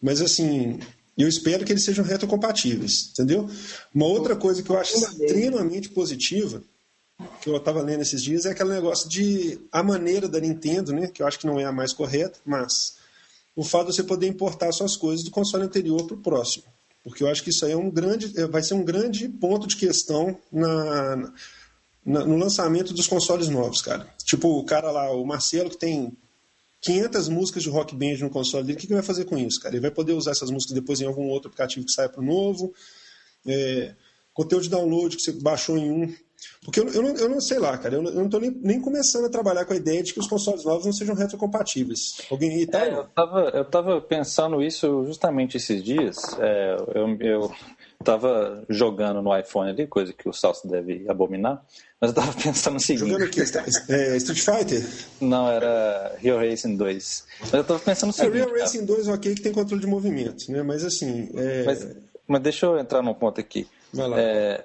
Mas assim, eu espero que eles sejam retrocompatíveis, entendeu? Uma outra coisa que eu acho extremamente positiva, que eu estava lendo esses dias, é aquele negócio de a maneira da Nintendo, né? Que eu acho que não é a mais correta, mas o fato de você poder importar suas coisas do console anterior para o próximo. Porque eu acho que isso aí é um grande, vai ser um grande ponto de questão na, na, no lançamento dos consoles novos, cara. Tipo, o cara lá, o Marcelo, que tem 500 músicas de rock band no console dele, o que ele vai fazer com isso, cara? Ele vai poder usar essas músicas depois em algum outro aplicativo que saia para o novo. É, conteúdo de download que você baixou em um. Porque eu, eu, não, eu não sei lá, cara, eu não estou nem, nem, começando a trabalhar com a ideia de que os consoles novos não sejam retrocompatíveis. Alguém tá? É, eu, tava, eu tava pensando isso justamente esses dias. É, eu, eu tava jogando no iPhone ali, coisa que o Salso deve abominar. Mas eu tava pensando o seguinte. Jogando o quê? É, Street Fighter? Não, era Real Racing 2. Mas eu tava pensando o seguinte. É, Real Racing 2 ok que tem controle de movimento, né? Mas assim. É... Mas, mas, deixa eu entrar num ponto aqui. Vai lá. É,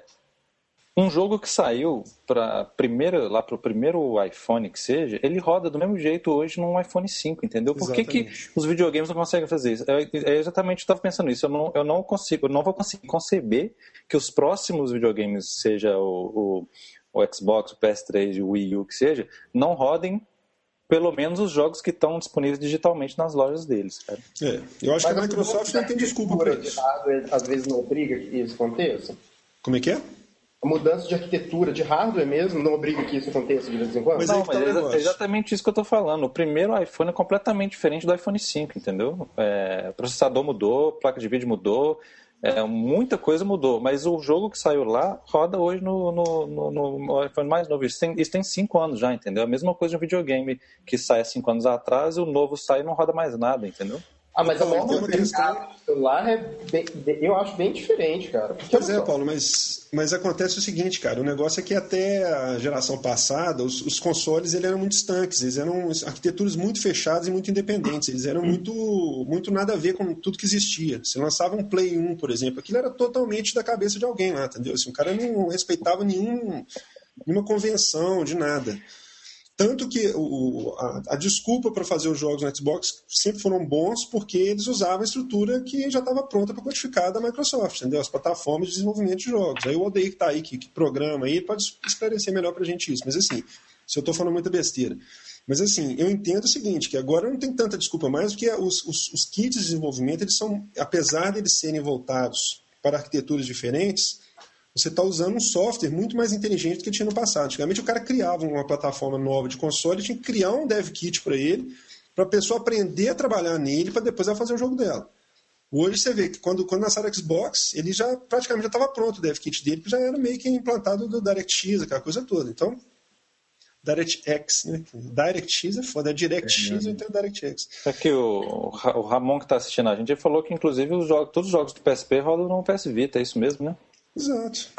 um jogo que saiu para primeiro lá para o primeiro iPhone que seja, ele roda do mesmo jeito hoje num iPhone 5, entendeu? Por que, que os videogames não conseguem fazer isso? É, é exatamente eu estava pensando isso. Eu não, eu não consigo, eu não vou conseguir conceber que os próximos videogames, seja o, o o Xbox, o PS3 e o Wii U que seja, não rodem pelo menos os jogos que estão disponíveis digitalmente nas lojas deles. Cara. É, eu acho Mas que a Microsoft não tem desculpa para isso. Às vezes não obriga que isso aconteça. Como é que é? Mudança de arquitetura de hardware mesmo não obriga que isso aconteça de vez em quando? Mas não, mas tá é exatamente isso que eu estou falando. O primeiro iPhone é completamente diferente do iPhone 5, entendeu? É, o processador mudou, a placa de vídeo mudou, é, muita coisa mudou, mas o jogo que saiu lá roda hoje no, no, no, no iPhone mais novo. Isso tem, isso tem cinco anos já, entendeu? A mesma coisa de um videogame que sai cinco anos atrás e o novo sai e não roda mais nada, entendeu? Ah, mas a norma do celular é bem, eu acho bem diferente, cara. Porque pois é, Paulo, mas, mas acontece o seguinte, cara, o negócio é que até a geração passada, os, os consoles eles eram muito estanques, eles eram arquiteturas muito fechadas e muito independentes, eles eram muito, muito nada a ver com tudo que existia. Você lançava um Play 1, por exemplo, aquilo era totalmente da cabeça de alguém lá, entendeu? Assim, o cara não respeitava nenhum, nenhuma convenção de nada. Tanto que o, a, a, desculpa para fazer os jogos no Xbox sempre foram bons porque eles usavam a estrutura que já estava pronta para codificar da Microsoft, entendeu? As plataformas de desenvolvimento de jogos. Aí o Odeio que está aí, que, que, programa aí, pode esclarecer melhor para a gente isso. Mas assim, se eu estou falando muita besteira. Mas assim, eu entendo o seguinte, que agora não tem tanta desculpa mais, porque os, os, os kits de desenvolvimento, eles são, apesar de eles serem voltados para arquiteturas diferentes, você está usando um software muito mais inteligente do que tinha no passado. Antigamente o cara criava uma plataforma nova de console, tinha que criar um dev kit para ele, para a pessoa aprender a trabalhar nele, para depois ela fazer o jogo dela. Hoje você vê que quando, quando lançaram o Xbox, ele já praticamente já estava pronto o dev kit dele, que já era meio que implantado do DirectX, aquela coisa toda. Então, DirectX, né? DirectX é foda, é DirectX é, ou então DirectX. Aqui o, o Ramon que está assistindo a gente, ele falou que inclusive os jogos, todos os jogos do PSP rodam no PS Vita, é isso mesmo, né? Exato.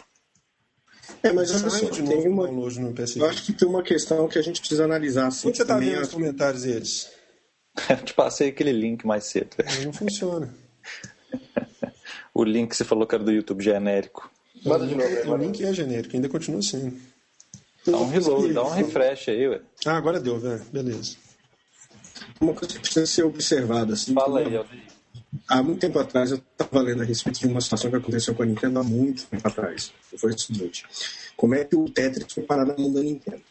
É, mas olha só, tem uma, no eu acho que tem uma questão que a gente precisa analisar. Assim, Onde você está vendo os comentários deles? Eu te passei aquele link mais cedo. Não funciona. o link que você falou que era do YouTube genérico. Manda de novo. O link é genérico, ainda continua sendo. Dá um reload, dá um refresh aí, ué. Ah, agora deu, velho. Beleza. Uma coisa que precisa ser observada. Assim, Fala aí, Aldir. Há muito tempo atrás eu estava lendo a respeito de uma situação que aconteceu com a Nintendo há muito tempo atrás. Foi o seguinte: como é que o Tetris foi parar na mão da Nintendo?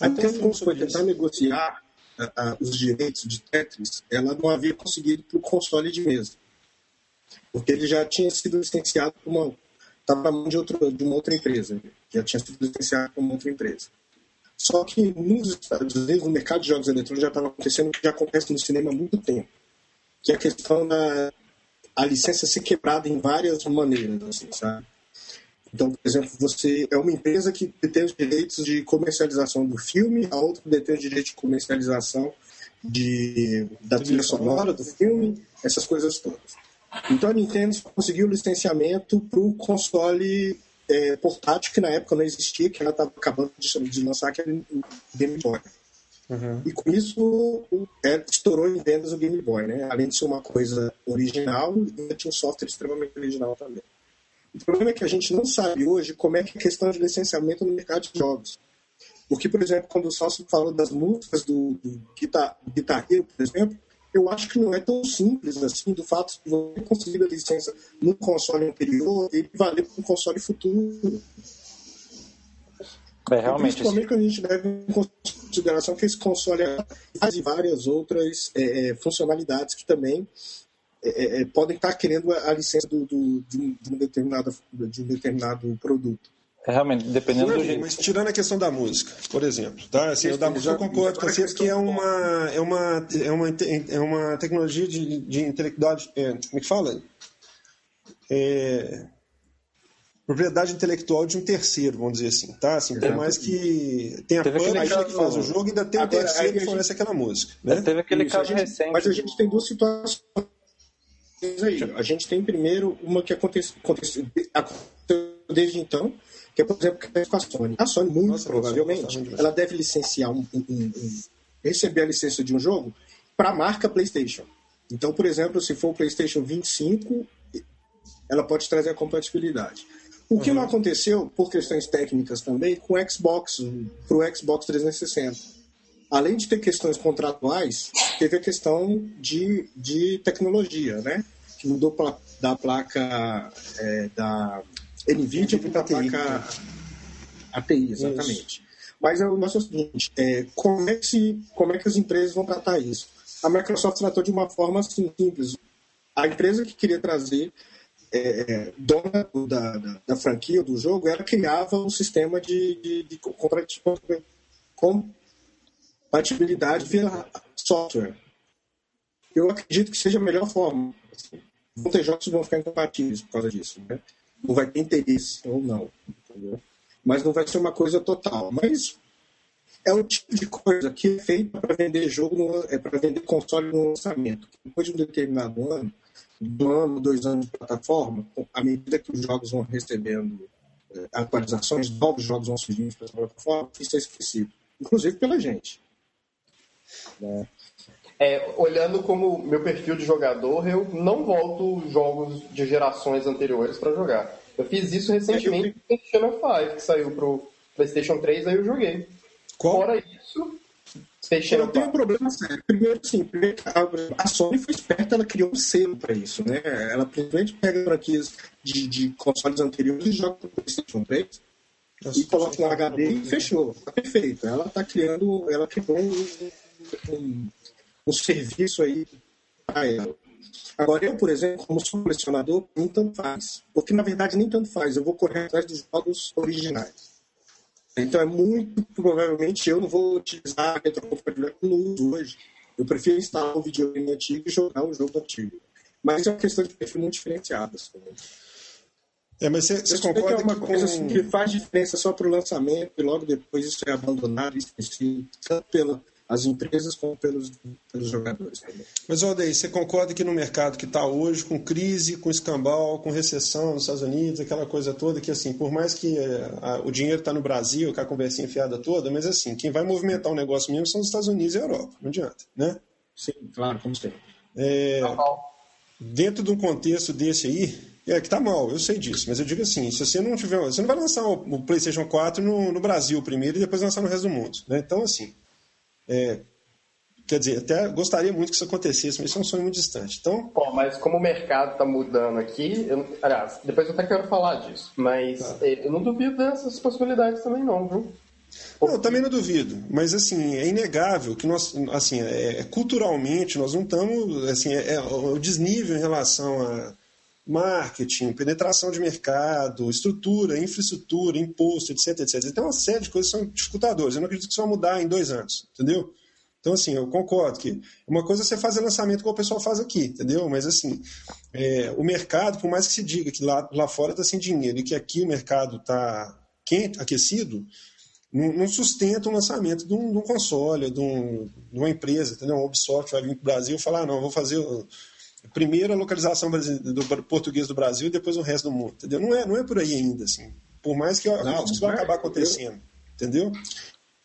A Nintendo foi tentar negociar uh, uh, os direitos de Tetris, ela não havia conseguido para o console de mesa. Porque ele já tinha sido licenciado por uma. Estava na mão de, outro, de uma outra empresa. Já tinha sido licenciado por uma outra empresa. Só que nos Estados Unidos, no mercado de jogos eletrônicos, já estava acontecendo o que já acontece no cinema há muito tempo que é a questão da a licença ser quebrada em várias maneiras, assim, sabe? Então, por exemplo, você é uma empresa que detém os direitos de comercialização do filme, a outra detém os direitos de comercialização de, da trilha sonora do filme, essas coisas todas. Então a Nintendo conseguiu o licenciamento para o console é, portátil que na época não existia, que ela estava acabando de, de, lançar, que era o Game Boy. Uhum. E com isso é, estourou em vendas o Game Boy, né? Além de ser uma coisa original, ainda tinha um software extremamente original também. O problema é que a gente não sabe hoje como é que é a questão de licenciamento no mercado de jogos. Porque, por exemplo, quando o Salso fala das músicas do, do Guitar, Guitar Hero, por exemplo, eu acho que não é tão simples assim do fato de você conseguir a licença no console anterior e valer para um console futuro. É, realmente. Principalmente quando a gente leva em consideração que esse console faz várias outras é, é, funcionalidades que também é, é, podem estar querendo a licença do, do, de, um, de, um determinado, de um determinado produto. É, realmente, dependendo do jeito. Mas tirando a questão da música, por exemplo, tá? Assim, eu da música eu concordo com vocês que é uma, é uma, é uma, é uma tecnologia de, de intelectualidade. É, como é que fala? É, propriedade intelectual de um terceiro, vamos dizer assim, tá? Assim, por mais que tenha a publisher que faz o jogo, ainda tem um terceiro que fornece aquela música. Né? Teve aquele Isso, caso gente, recente. Mas a gente tem duas situações aí. A gente tem primeiro uma que aconteceu, aconteceu desde então, que é, por exemplo, com a Sony. A Sony, muito Nossa, provavelmente, ela deve licenciar um, um, um, receber a licença de um jogo para a marca PlayStation. Então, por exemplo, se for o PlayStation 25, ela pode trazer a compatibilidade. O que não aconteceu, por questões técnicas também, com o Xbox, para o Xbox 360. Além de ter questões contratuais, teve a questão de, de tecnologia, né? Que mudou da placa é, da NVIDIA para a placa ATI, exatamente. Isso. Mas o nosso é o seguinte, é, como, é que se, como é que as empresas vão tratar isso? A Microsoft tratou de uma forma assim, simples. A empresa que queria trazer é, é dona da, da, da, franquia do jogo, ela criava um sistema de, de, de compatibilidade via software. Eu acredito que seja a melhor forma. Vão ter jogos que vão ficar incompatíveis por causa disso. Né? Não vai ter interesse ou não. Entendeu? Mas não vai ser uma coisa total. Mas é um tipo de coisa que é feita para vender jogo, no, é para vender console no lançamento. Depois de um determinado ano, do ano, dois anos de plataforma, à medida que os jogos vão recebendo é, atualizações, novos jogos vão surgindo para a plataforma, isso é esquecido. Inclusive pela gente. Né? É, olhando como meu perfil de jogador, eu não volto jogos de gerações anteriores para jogar. Eu fiz isso recentemente com Persona 5, que saiu pro PlayStation 3, aí eu joguei. Qual? Fora isso, Space Eu tenho um problema sério. Primeiro, sim, a Sony foi esperta, ela criou um selo para isso, né? Ela simplesmente pega franquias de, de consoles anteriores e joga pro PlayStation 3 Nossa, e coloca um HD e fechou. Tá perfeito. Ela está criando, ela criou um, um, um serviço aí para ela. Agora, eu, por exemplo, como sou colecionador, nem tanto faz. Porque, na verdade, nem tanto faz. Eu vou correr atrás dos jogos originais. Então é muito provavelmente eu não vou utilizar a retrocompatibilidade no uso hoje. Eu prefiro instalar um videogame antigo e jogar um jogo antigo. Mas é uma questão de perfil muito diferenciada. Assim. É, mas você, concorda que é uma que coisa assim, que faz diferença só para o lançamento e logo depois isso é abandonado e esquecido, tanto pela, as empresas como pelos, pelos jogadores também. Mas, Aldeia, você concorda que no mercado que está hoje, com crise, com escambau, com recessão nos Estados Unidos, aquela coisa toda, que assim, por mais que é, a, o dinheiro está no Brasil, com a conversinha enfiada toda, mas assim, quem vai movimentar o negócio mesmo são os Estados Unidos e a Europa, não adianta, né? Sim, claro, como sempre. É, dentro de um contexto desse aí, é que tá mal, eu sei disso, mas eu digo assim, se você não tiver, você não vai lançar o, o PlayStation 4 no, no Brasil primeiro e depois lançar no resto do mundo, né? Então assim, é, quer dizer, até gostaria muito que isso acontecesse, mas isso é um sonho muito distante. Então, Bom, mas como o mercado está mudando aqui, eu, aliás, depois eu até quero falar disso, mas tá. É, eu não duvido dessas possibilidades também não, viu? Não, também não duvido, mas assim, é inegável que nós, assim, é, é culturalmente nós não estamos, assim, é, é, o desnível em relação a marketing, penetração de mercado, estrutura, infraestrutura, imposto, etc, etc. Tem uma série de coisas que são dificultadoras. Eu não acredito que isso vai mudar em dois anos, entendeu? Então, assim, eu concordo que uma coisa é você fazer lançamento como o pessoal faz aqui, entendeu? Mas, assim, é, o mercado, por mais que se diga que lá, lá fora está sem dinheiro e que aqui o mercado está quente, aquecido, não, não, sustenta o lançamento de um, de um console, de, um, de, uma empresa, entendeu? Um Ubisoft vai vir para o Brasil e falar, ah, não, vou fazer primeiro a localização do português do Brasil e depois o resto do mundo, entendeu? Não é, não é por aí ainda, assim. Por mais que não, isso vai acabar acontecendo, entendeu?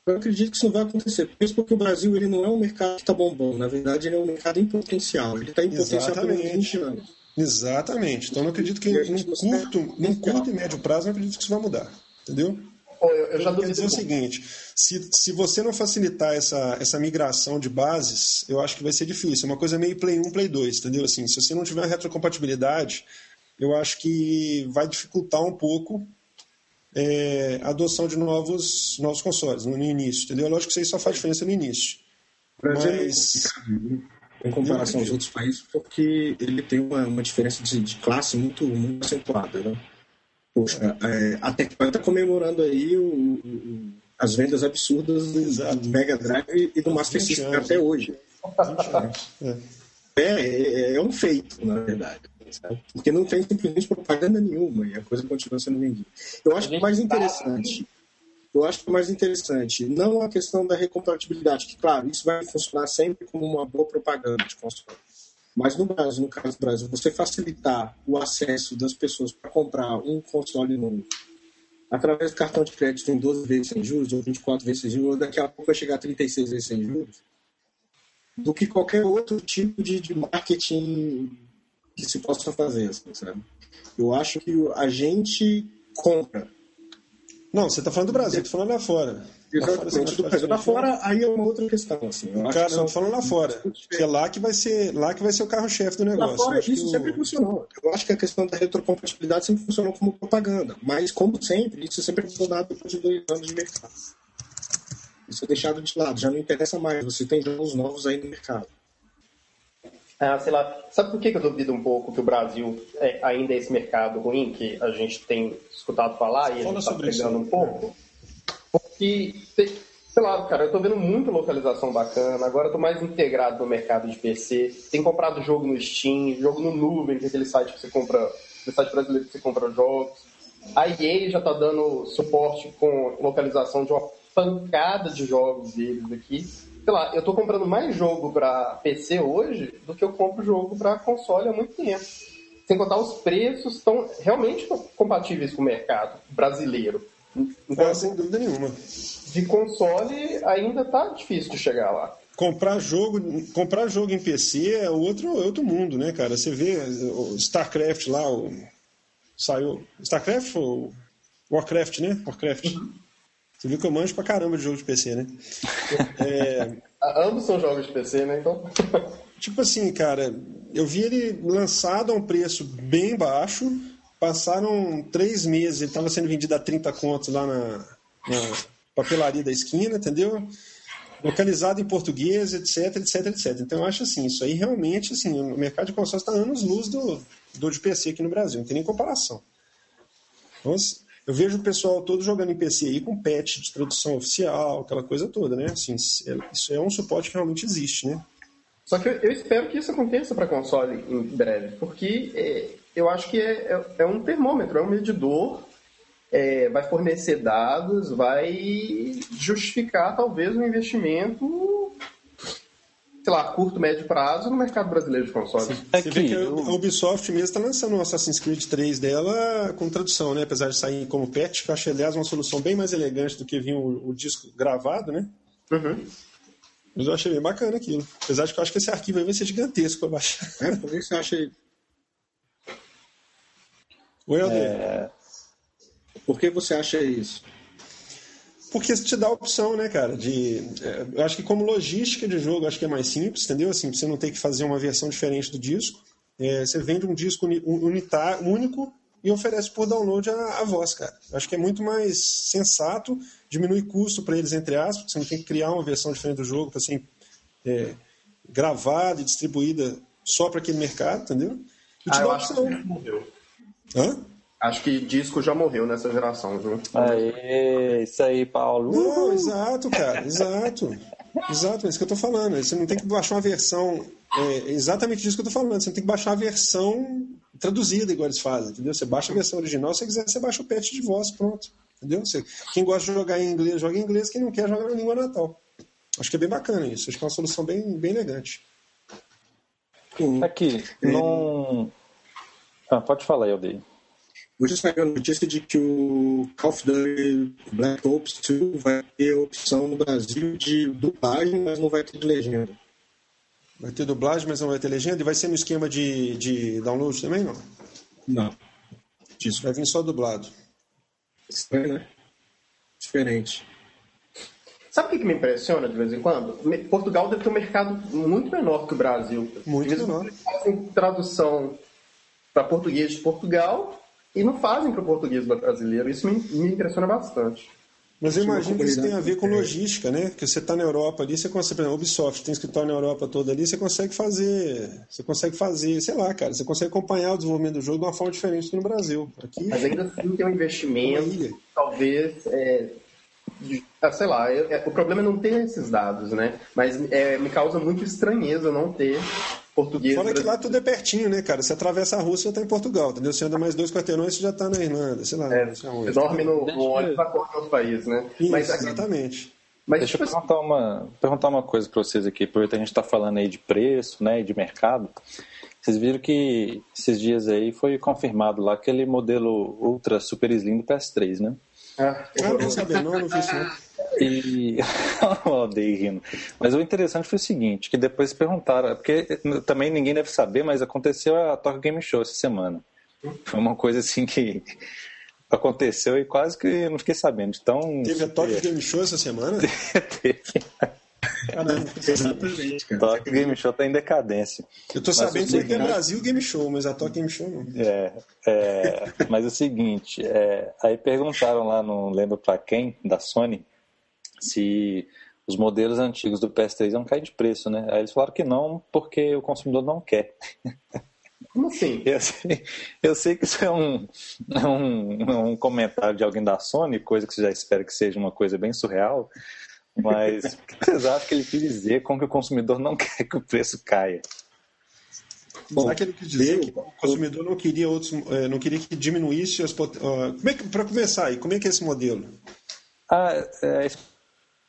Eu acredito que isso não vai acontecer. Mesmo porque o Brasil ele não é um mercado que está bombando. Na verdade, ele é um mercado em potencial. Ele está em potencial por 20 anos. Exatamente. Então, eu não acredito que em curto, num curto e médio prazo, não acredito que isso vai mudar. Entendeu? Eu, eu já quero dizer o seguinte: se, se você não facilitar essa, essa migração de bases, eu acho que vai ser difícil. É uma coisa meio Play 1, Play 2, entendeu? Assim, se você não tiver retrocompatibilidade, eu acho que vai dificultar um pouco é, a adoção de novos, novos consoles no início, entendeu? Lógico que isso aí só faz diferença no início. Brasil Mas... em comparação aos outros países, porque ele tem uma, uma diferença de, de classe muito, muito acentuada, né? Poxa, é, a Tectoy está comemorando aí o, o, as vendas absurdas do, do, Mega Drive e do Master System até hoje. É. É, é, é um feito, na verdade. Sabe? Porque não tem simplesmente propaganda nenhuma e a coisa continua sendo vendida. Eu acho que o mais interessante, eu acho que o mais interessante, não a questão da recompatibilidade, que claro, isso vai funcionar sempre como uma boa propaganda de console. Mas no Brasil, no caso do Brasil, você facilitar o acesso das pessoas para comprar um console novo através do cartão de crédito em 12 vezes sem juros, ou 24 vezes sem juros, ou daqui a pouco vai chegar a 36 vezes sem juros, do que qualquer outro tipo de, de marketing que se possa fazer, assim, sabe? Eu acho que a gente compra. Não, você está falando do Brasil, estou falando lá fora. Exatamente, do Brasil. Lá fora, aí é uma outra questão, assim. Eu Cara, não, falando lá fora. Que é lá que vai ser, lá que vai ser o carro-chefe do negócio. Lá fora, isso sempre funcionou. Eu acho que a questão da retrocompatibilidade sempre funcionou como propaganda. Mas, como sempre, isso sempre é funcionado depois de dois anos de mercado. Isso é deixado de lado, já não interessa mais. Você tem jogos novos aí no mercado. Ah, sei lá. Sabe por que eu duvido um pouco que o Brasil é, ainda é esse mercado ruim que a gente tem escutado falar e a gente está pegando um pouco? Porque, sei lá, cara, eu tô vendo muita localização bacana, agora eu tô mais integrado no mercado de PC, tem comprado jogo no Steam, jogo no Nuvem, que é aquele site que você compra, no site brasileiro que você compra jogos. A EA já tá dando suporte com localização de uma pancada de jogos deles aqui. Sei lá, eu tô comprando mais jogo para PC hoje do que eu compro jogo para console há muito tempo. Sem contar os preços estão realmente compatíveis com o mercado brasileiro. Então, sem dúvida nenhuma. De console ainda tá difícil de chegar lá. Comprar jogo, comprar jogo em PC é outro, é outro mundo, né, cara? Você vê o StarCraft lá, o, saiu. StarCraft ou Warcraft, né? Warcraft. Uhum. Você viu que eu manjo pra caramba de jogo de PC, né? é... Ambos são jogos de PC, né? Então. tipo assim, cara, eu vi ele lançado a um preço bem baixo Passaram três meses, ele estava sendo vendido a 30 contos lá na, na papelaria da esquina, entendeu? localizado em português, etc, etc, etc. Então eu acho assim, isso aí realmente, assim, o mercado de consórcio está anos luz do, do de PC aqui no Brasil, não tem nem comparação. Então, assim, eu vejo o pessoal todo jogando em PC aí com patch de tradução oficial, aquela coisa toda, né? Assim, isso é um suporte que realmente existe, né? Só que eu, eu espero que isso aconteça para console em breve, porque é, eu acho que é, é, é um termômetro, é um medidor, é, vai fornecer dados, vai justificar talvez um investimento, sei lá, curto, médio prazo no mercado brasileiro de consoles. É Você vê que a Ubisoft mesmo está lançando o Assassin's Creed 3 dela com tradução, né? Apesar de sair como patch, que eu achei, aliás, uma solução bem mais elegante do que vinha o, o disco gravado, né? Uhum. Mas eu achei bem bacana aquilo. Apesar de que eu acho que esse arquivo aí vai ser gigantesco para baixar. É, por que você acha Oi, É... Por que você acha isso? Porque isso te dá a opção, né, cara? De, é, eu acho que como logística de jogo, acho que é mais simples, entendeu? Assim, você não tem que fazer uma versão diferente do disco. É, você vende um disco unitar, único e oferece por download a, a voz, cara. Acho que é muito mais sensato, diminui custo para eles, entre aspas, você não tem que criar uma versão diferente do jogo para ser é, gravada e distribuída só para aquele mercado, entendeu? E te ah, dá a opção. Hã? Acho que disco já morreu nessa geração, viu? Aê, isso aí, Paulo. Não, exato, cara, exato. Exato, é isso que eu tô falando. Você não tem que baixar uma versão. É exatamente isso que eu tô falando. Você tem que baixar a versão traduzida, igual eles fazem, entendeu? Você baixa a versão original, se você quiser, você baixa o patch de voz, pronto. Entendeu? Você, quem gosta de jogar em inglês, joga em inglês, quem não quer, joga na língua natal. Acho que é bem bacana isso. Acho que é uma solução bem, bem elegante. Aqui, não. Ah, pode falar aí, Aldeia. Hoje saiu a notícia de que o Call of Duty Black Ops 2 vai ter a opção no Brasil de dublagem, mas não vai ter de legenda. Vai ter dublagem, mas não vai ter legenda? E vai ser no esquema de, de download também, não? Não. Isso. Vai vir só dublado. Estranho, né? Diferente. Sabe o que me impressiona de vez em quando? Portugal deve ter um mercado muito menor que o Brasil. Muito menor. Eles fazem tradução para português de Portugal e não fazem para o português brasileiro. Isso me, me impressiona bastante. Mas eu imagino que isso tem a ver com logística, né? Que você está na Europa ali, você consegue, por exemplo, Ubisoft tem escritório na Europa toda ali, você consegue fazer, você consegue fazer, sei lá, cara, você consegue acompanhar o desenvolvimento do jogo de uma forma diferente do no Brasil. Aqui, Mas ainda assim tem um investimento, talvez, é, ah, sei lá, é, o problema é não ter esses dados, né? Mas é, me causa muito estranheza não ter português. Fora que lá tudo é pertinho, né, cara? Você atravessa a Rússia, já tá em Portugal, entendeu? Você anda mais dois quarteirões, você já tá na Irlanda, sei lá. É, você dorme no, no ônibus para qualquer outro país, né? Isso, Mas, exatamente. Mas, Deixa tipo, eu perguntar uma, perguntar uma coisa para vocês aqui, porque a gente está falando aí de preço, né, e de mercado. Vocês viram que esses dias aí foi confirmado lá aquele modelo Ultra Super Slim do PS3, né? Ah, eu não não, não isso não. E eu odeio rindo. Mas o interessante foi o seguinte, que depois perguntaram, porque também ninguém deve saber, mas aconteceu a Tokyo Game Show essa semana. Foi uma coisa assim que aconteceu e quase que não fiquei sabendo. Então, Teve a Tokyo Game Show essa semana? Teve. Caramba, exatamente, cara. Tokyo Game Show tá em decadência. Eu tô sabendo que tem Brasil Game Show, mas a Tokyo Game Show não. É, é mas é o seguinte, é, aí perguntaram lá, não lembro pra quem, da Sony, se os modelos antigos do PS3 vão cair de preço, né? Aí eles falaram que não, porque o consumidor não quer. Como assim? Eu sei, eu sei que isso é um, um, um comentário de alguém da Sony, coisa que você já espera que seja uma coisa bem surreal, mas o que vocês acham que ele quis dizer com que o consumidor não quer que o preço caia? Bom, Será que ele quis dizer que o consumidor não queria outros, eh, não queria que diminuísse as como é que para começar aí, como é que é esse modelo? Ah, é,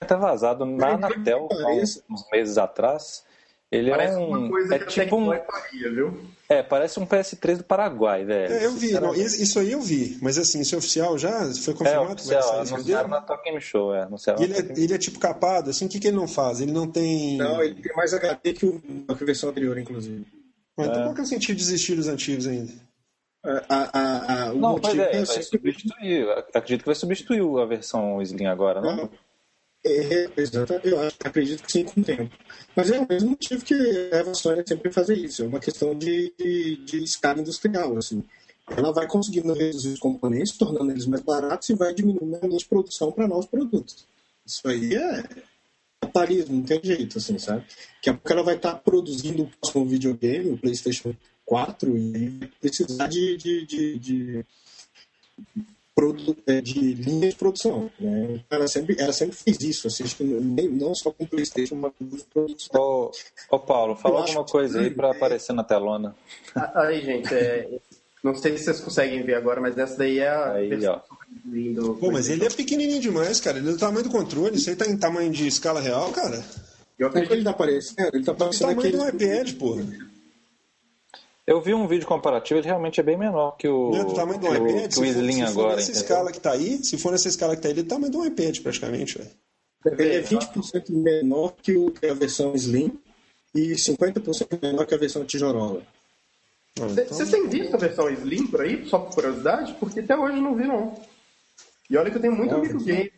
até vazado na Anatel há uns meses atrás. Ele parece é um. Uma coisa é que tipo um. Faria, viu? É, parece um PS3 do Paraguai, velho. É, eu vi, não, isso aí eu vi, mas assim, isso é oficial já? Foi confirmado? É oficial, anunciaram na Talk Game Show, é. E ele, é, ele é tipo capado, assim, o que, que ele não faz? Ele não tem... Não, ele tem mais HD que, o, a versão anterior, inclusive. Mas então é. qual que é o sentido de existir dos antigos ainda? A, a, a, o não, pois é, vai substituir, acredito que vai substituir a versão Slim agora, não? É, eu acredito que sim, com o tempo. Mas é o mesmo motivo que a Sony sempre fazer isso. É uma questão de, de, de escala industrial. Assim. Ela vai conseguindo reduzir os componentes, tornando eles mais baratos e vai diminuindo a linha de produção para novos produtos. Isso aí é capitalismo, não tem jeito, assim, sabe? Daqui a pouco ela vai estar tá produzindo o próximo videogame, o PlayStation 4, e precisar de, de, de, de de linha de produção. Né? Ela, sempre, ela sempre fez isso, assim, não só com o PlayStation, mas com os produtos. Ô, ô Paulo, fala alguma coisa aí para aparecer na telona. Ah, aí, gente, é, não sei se vocês conseguem ver agora, mas essa daí é a. Aí, ó. Pô, mas ele é pequenininho demais, cara. Ele é do tamanho do controle. Isso aí tá em tamanho de escala real, cara. Eu acredito que ele tá aparecendo. Ele tá aparecendo aqui. tamanho do iPad, porra. Eu vi um vídeo comparativo, ele realmente é bem menor que o, Não, do tamanho do iPad, que o Slim se agora. Se for nessa escala que tá aí, se for nessa escala que tá aí, ele é do tamanho do iPad praticamente, velho. Ele é 20% menor que, a versão Slim e 50% menor que a versão tijorola. Vocês então... têm visto a versão Slim por aí, só por curiosidade? Porque até hoje eu não vi, não. E olha que eu tenho muito não, amigo game.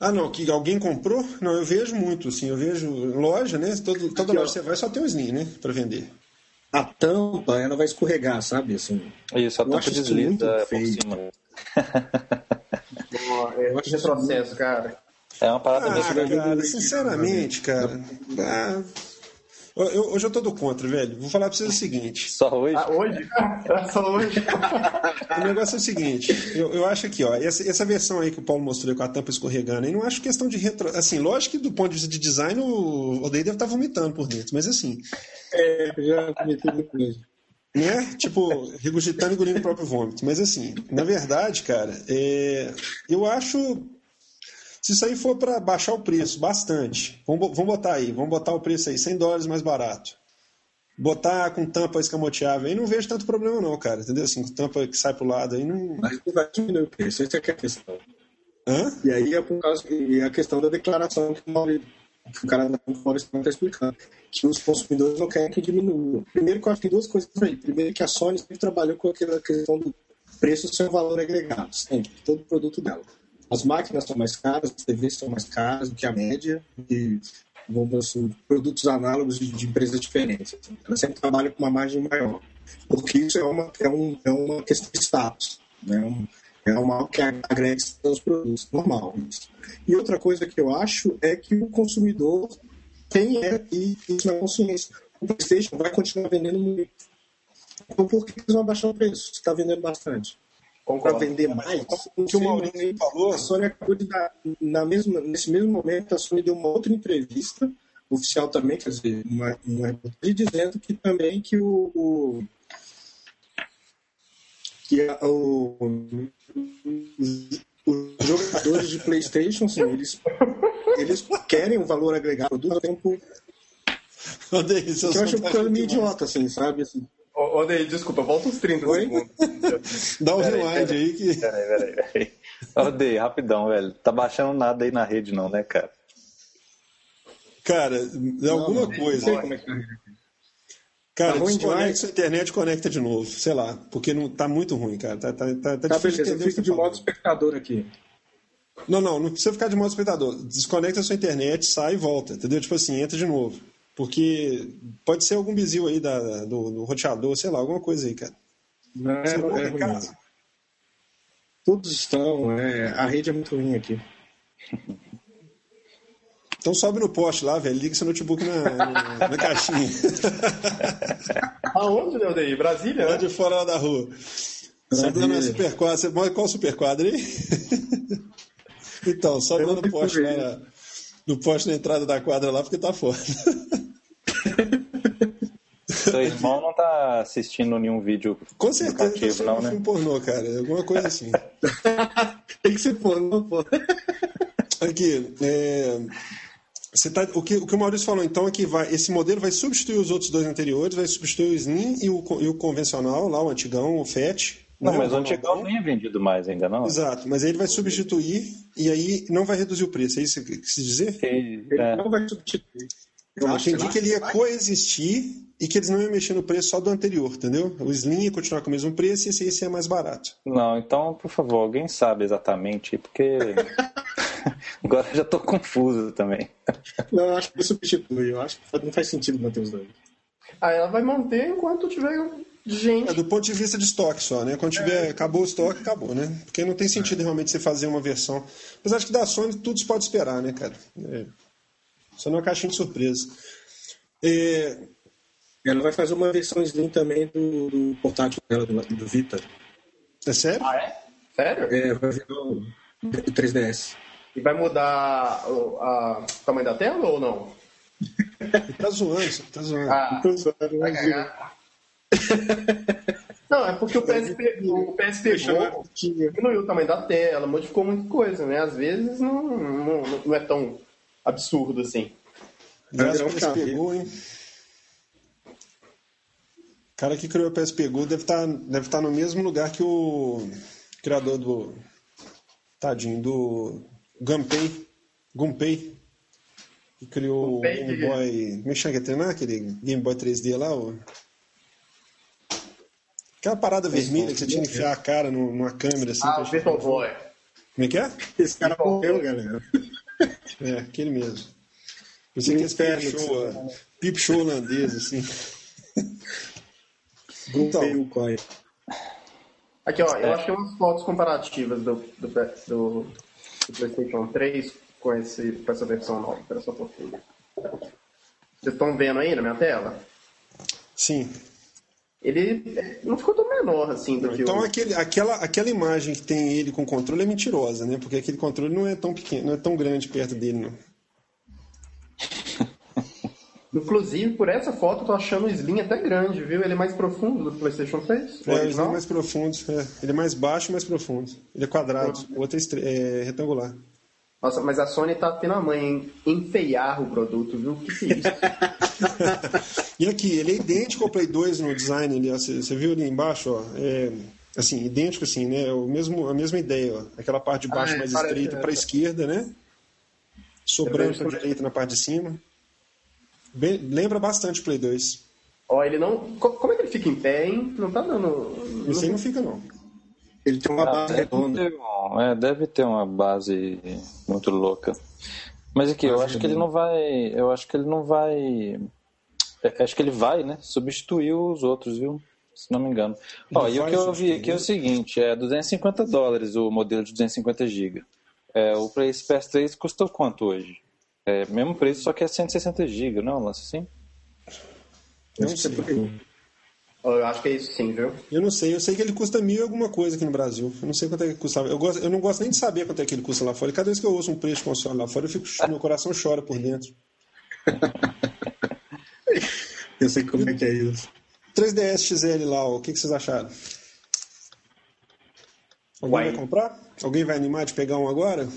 Ah, não, que alguém comprou? Não, eu vejo muito, assim, eu vejo loja, né? Todo, toda loja que você vai só tem o Slim, né? Pra vender a tampa ela vai escorregar, sabe? Assim, isso, a tampa desliza por cima. é um retrocesso, cara. É uma parada ah, cara, sinceramente, cara. Ah, Eu, hoje eu tô do contra, velho. Vou falar pra vocês o seguinte. Só hoje? Ah, hoje? Só hoje. o negócio é o seguinte, eu, eu acho aqui, ó, essa, essa versão aí que o Paulo mostrou com a tampa escorregando aí, não acho questão de retro. Assim, lógico que do ponto de vista de design, o Odeio deve estar tá vomitando por dentro, mas assim. É, já cometeu muita coisa. Né? Tipo, regurgitando e engolindo o próprio vômito. Mas assim, na verdade, cara, é, eu acho se isso aí for para baixar o preço bastante, vamos, vamos botar aí, vamos botar o preço aí, 100 dólares mais barato. Botar com tampa escamoteável aí não vejo tanto problema não, cara, entendeu? Assim, com tampa que sai pro lado aí não... Mas não vai diminuir o preço, essa é, é a questão. Hã? E aí é por causa e a questão da declaração que o, cara da Floresta está explicando, que os consumidores não querem que diminua. Primeiro que eu acho que tem duas coisas aí. Primeiro que a Sony sempre trabalhou com aquela questão do preço sem valor agregado, sempre, todo produto dela. As máquinas são mais caras, as TVs são mais caras do que a média, e vamos assim, produtos análogos de, de empresas diferentes. Ela sempre trabalha com uma margem maior, porque isso é uma, é um, é uma questão de status, né? é uma que agrega aos produtos, normal. E outra coisa que eu acho é que o consumidor tem é, isso na consciência. O PlayStation vai continuar vendendo muito. Então, por que eles vão baixar o preço? Está vendendo bastante para vender mais. O que o Maurício falou, a Sony acabou de dar, na mesma, nesse mesmo momento, a Sony deu uma outra entrevista, oficial também, quer dizer, uma, uma dizendo que também que o, o que a, o, os jogadores de PlayStation, sim, eles, eles querem um valor agregado do tempo. Que eu acho que é meio idiota, assim, sabe? Assim, Ô, Ney, desculpa, volta uns 30 Oi? segundos. Dá um rewind aí que. Peraí, peraí, peraí. Ô, Ney, rapidão, velho. Tá baixando nada aí na rede, não, né, cara? Cara, é alguma não, coisa. Não sei como é que Cara, tá desconecta a internet conecta de novo, sei lá, porque não tá muito ruim, cara. Tá, tá, tá, tá, tá difícil beleza, eu fico de modo espectador aqui. Não, não, não precisa ficar de modo espectador. Desconecta a sua internet, sai e volta, entendeu? Tipo assim, entra de novo. Porque pode ser algum bizil aí da, do, do roteador, sei lá, alguma coisa aí, cara. Não, é, é ruim. Todos estão, é, a rede é muito ruim aqui. Então sobe no poste lá, velho. Liga seu notebook na, na, na caixinha. Aonde, daí? Brasília? Lá né? de fora lá da rua. Sobe lá na superquadra. Você mora qual superquadra aí? então, sobe lá no poste lá. No poste na entrada da quadra lá, porque tá fora. Seu irmão não tá assistindo nenhum vídeo Com certeza tá não, né? filme pornô, cara. Alguma coisa assim. Tem que ser pornô, pô. Aqui, é... Você tá, o, que, o que o Maurício falou então é que vai, esse modelo vai substituir os outros dois anteriores, vai substituir o Slim e o, e o convencional, lá, o antigão, o FET. Não, né? mas o antigão nem é vendido mais ainda, não. Exato, mas aí ele vai substituir e aí não vai reduzir o preço, é isso que quis dizer? Ele, é. não vai substituir. Eu entendi que ele ia coexistir e que eles não iam mexer no preço só do anterior, entendeu? O Slim ia continuar com o mesmo preço e esse ia ser mais barato. Não, então, por favor, alguém sabe exatamente, porque agora eu já estou confuso também. Não, eu acho que substitui, eu acho que não faz sentido manter os dois. Ah, ela vai manter enquanto tiver gente. É, do ponto de vista de estoque só, né? Quando tiver, é. acabou o estoque, acabou, né? Porque não tem sentido realmente você fazer uma versão. Apesar de que da Sony tudo se pode esperar, né, cara? É. Só numa caixinha de surpresa. É... Ela vai fazer uma versão Slim também do, do portátil dela, do, do Vita. É sério? Ah, é? Sério? É, vai vir o 3DS. E vai mudar o, a, tamanho da tela ou não? tá zoando, tá zoando. Ah, tô zoando, vai ganhar. Não, é porque o PSP, o PSP Go diminuiu o tamanho da tela, modificou muita coisa, né? Às vezes não, não, não é tão absurdo assim. O PSP Go, hein? O cara que criou o PSP Go deve estar, tá, deve estar tá no mesmo lugar que o criador do. Tadinho, do Gunpei. Gunpei. Que criou o Game Boy. Como é que aquele Game Boy 3D lá? O... Aquela parada vermelha que você tinha que enfiar a cara numa câmera assim. Ah, Virtual Boy. Como é que é? Esse cara morreu, galera. É, aquele mesmo. Você que é peep show, peep show holandês, assim. então, aqui, ó, eu é. achei umas fotos comparativas do, do, do, do PlayStation 3 com, esse, com essa versão nova. Espera só um pouquinho. Vocês estão vendo aí na minha tela? Sim. Ele é, não ficou tão menor assim do que Então o... aquele, aquela, aquela imagem que tem ele com controle é mentirosa, né? Porque aquele controle não é tão pequeno, não é tão grande perto dele, não. Inclusive, por essa foto, eu tô achando o Slim até grande, viu? Ele é mais profundo do PlayStation 3. É, o Slim é mais profundo. É. Ele é mais baixo e mais profundo. Ele é quadrado, o outro é, é retangular. Nossa, mas a Sony tá tendo a mãe em enfeiar o produto, viu? Que que é isso? e aqui, ele é idêntico ao Play 2 no design, ó, você, viu ali embaixo, ó, é, assim, idêntico assim, né? O mesmo, a mesma ideia, ó, aquela parte de baixo Ah, é, mais estreita para a esquerda, né? Sobrando para a direita na parte de cima. Bem- lembra bastante o Play 2. Ó, ele não... co- Como é que ele fica em pé, hein? Não tá dando... Esse aí não fica, não. Ele tem uma Ah, base redonda. um- é, deve ter uma base muito louca. Mas aqui, eu acho que ele não vai. Eu acho que ele não vai. é, Acho que ele vai, né? Substituir os outros, viu? Se não me engano. Ó, e o que eu vi aqui é o seguinte: é 250 dólares o modelo de 250 GB. É, o Play PS3 custou quanto hoje? É, mesmo preço, só que é 160 GB, não? é um Lance assim? Não sei. Eu acho que é isso sim, viu? Eu não sei, eu sei que ele custa mil e alguma coisa aqui no Brasil. Eu não sei quanto é que custava. Eu, gosto, eu não gosto nem de saber quanto é que ele custa lá fora. E cada vez que eu ouço um preço console lá fora, eu fico, meu coração chora por dentro. Eu sei como é que é isso. 3DS XL lá, ó, o que, que vocês acharam? Alguém Uai. vai comprar? Alguém vai animar de pegar um agora?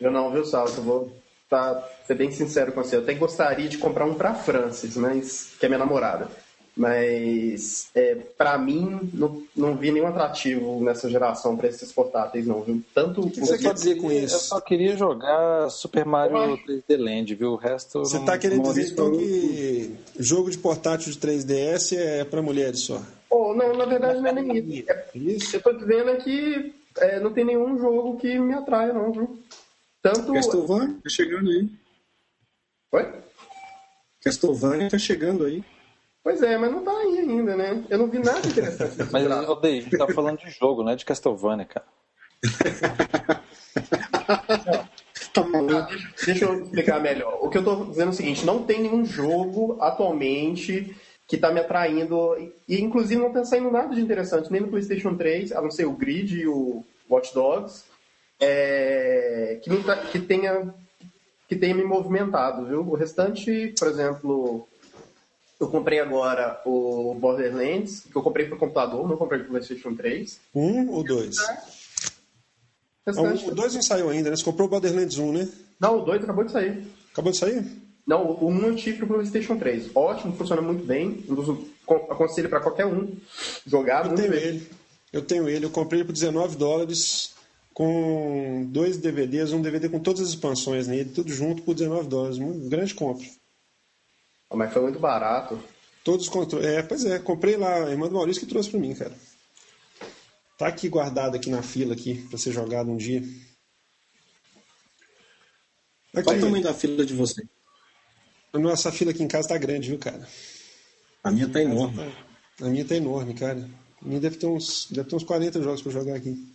Eu não, viu, Salto? Eu vou tá, ser bem sincero com você. Eu até gostaria de comprar um pra Francis, mas, que é minha namorada. Mas, é, pra mim, não, não vi nenhum atrativo nessa geração pra esses portáteis, não, viu? Tanto que você o- quer dizer com Eu isso? só queria jogar Super Mario Ué. 3D Land, viu? O resto. Você não- tá querendo dizer então que jogo de portátil de 3DS é pra mulheres só? Oh, não, na verdade não é nem isso. É, Isso? eu tô dizendo é que é, não tem nenhum jogo que me atraia, não, viu? Tanto. Castlevania tá chegando aí. Oi? Castlevania tá chegando aí. Pois é, mas não tá aí ainda, né? Eu não vi nada interessante. Mas, ô, Dave, gente tá falando de jogo, não é de Castlevania, cara. Tá deixa, eu explicar melhor. O que eu tô dizendo é o seguinte: não tem nenhum jogo atualmente que tá me atraindo. E, inclusive, não tá saindo nada de interessante, nem no PlayStation 3, a não ser o Grid e o Watch Dogs, é, que, tá- que tenha que tenha me movimentado, viu? O restante, por exemplo, eu comprei agora o Borderlands, que eu comprei pro computador, não comprei pro PlayStation 3. Um ou dois? O Ah, O dois não saiu ainda, né? Você comprou o Borderlands 1, né? Não, o 2 acabou de sair. Acabou de sair? Não, o 1 eu tive pro PlayStation 3. Ótimo, funciona muito bem. Aconselho para qualquer um jogar. Eu tenho bem. ele. Eu tenho ele. Eu comprei ele por 19 dólares com dois DVDs, um DVD com todas as expansões nele, tudo junto por 19 dólares. Uma grande compra. Mas foi muito barato. Todos os controles. É, pois é, comprei lá, a irmã do Maurício que trouxe pra mim, cara. Tá aqui guardado aqui na fila aqui pra ser jogado um dia. Aqui, Qual o tamanho da fila de você? nossa fila aqui em casa tá grande, viu, cara? A minha tá enorme. A minha tá enorme, cara. A minha deve ter uns, deve ter uns 40 jogos pra jogar aqui.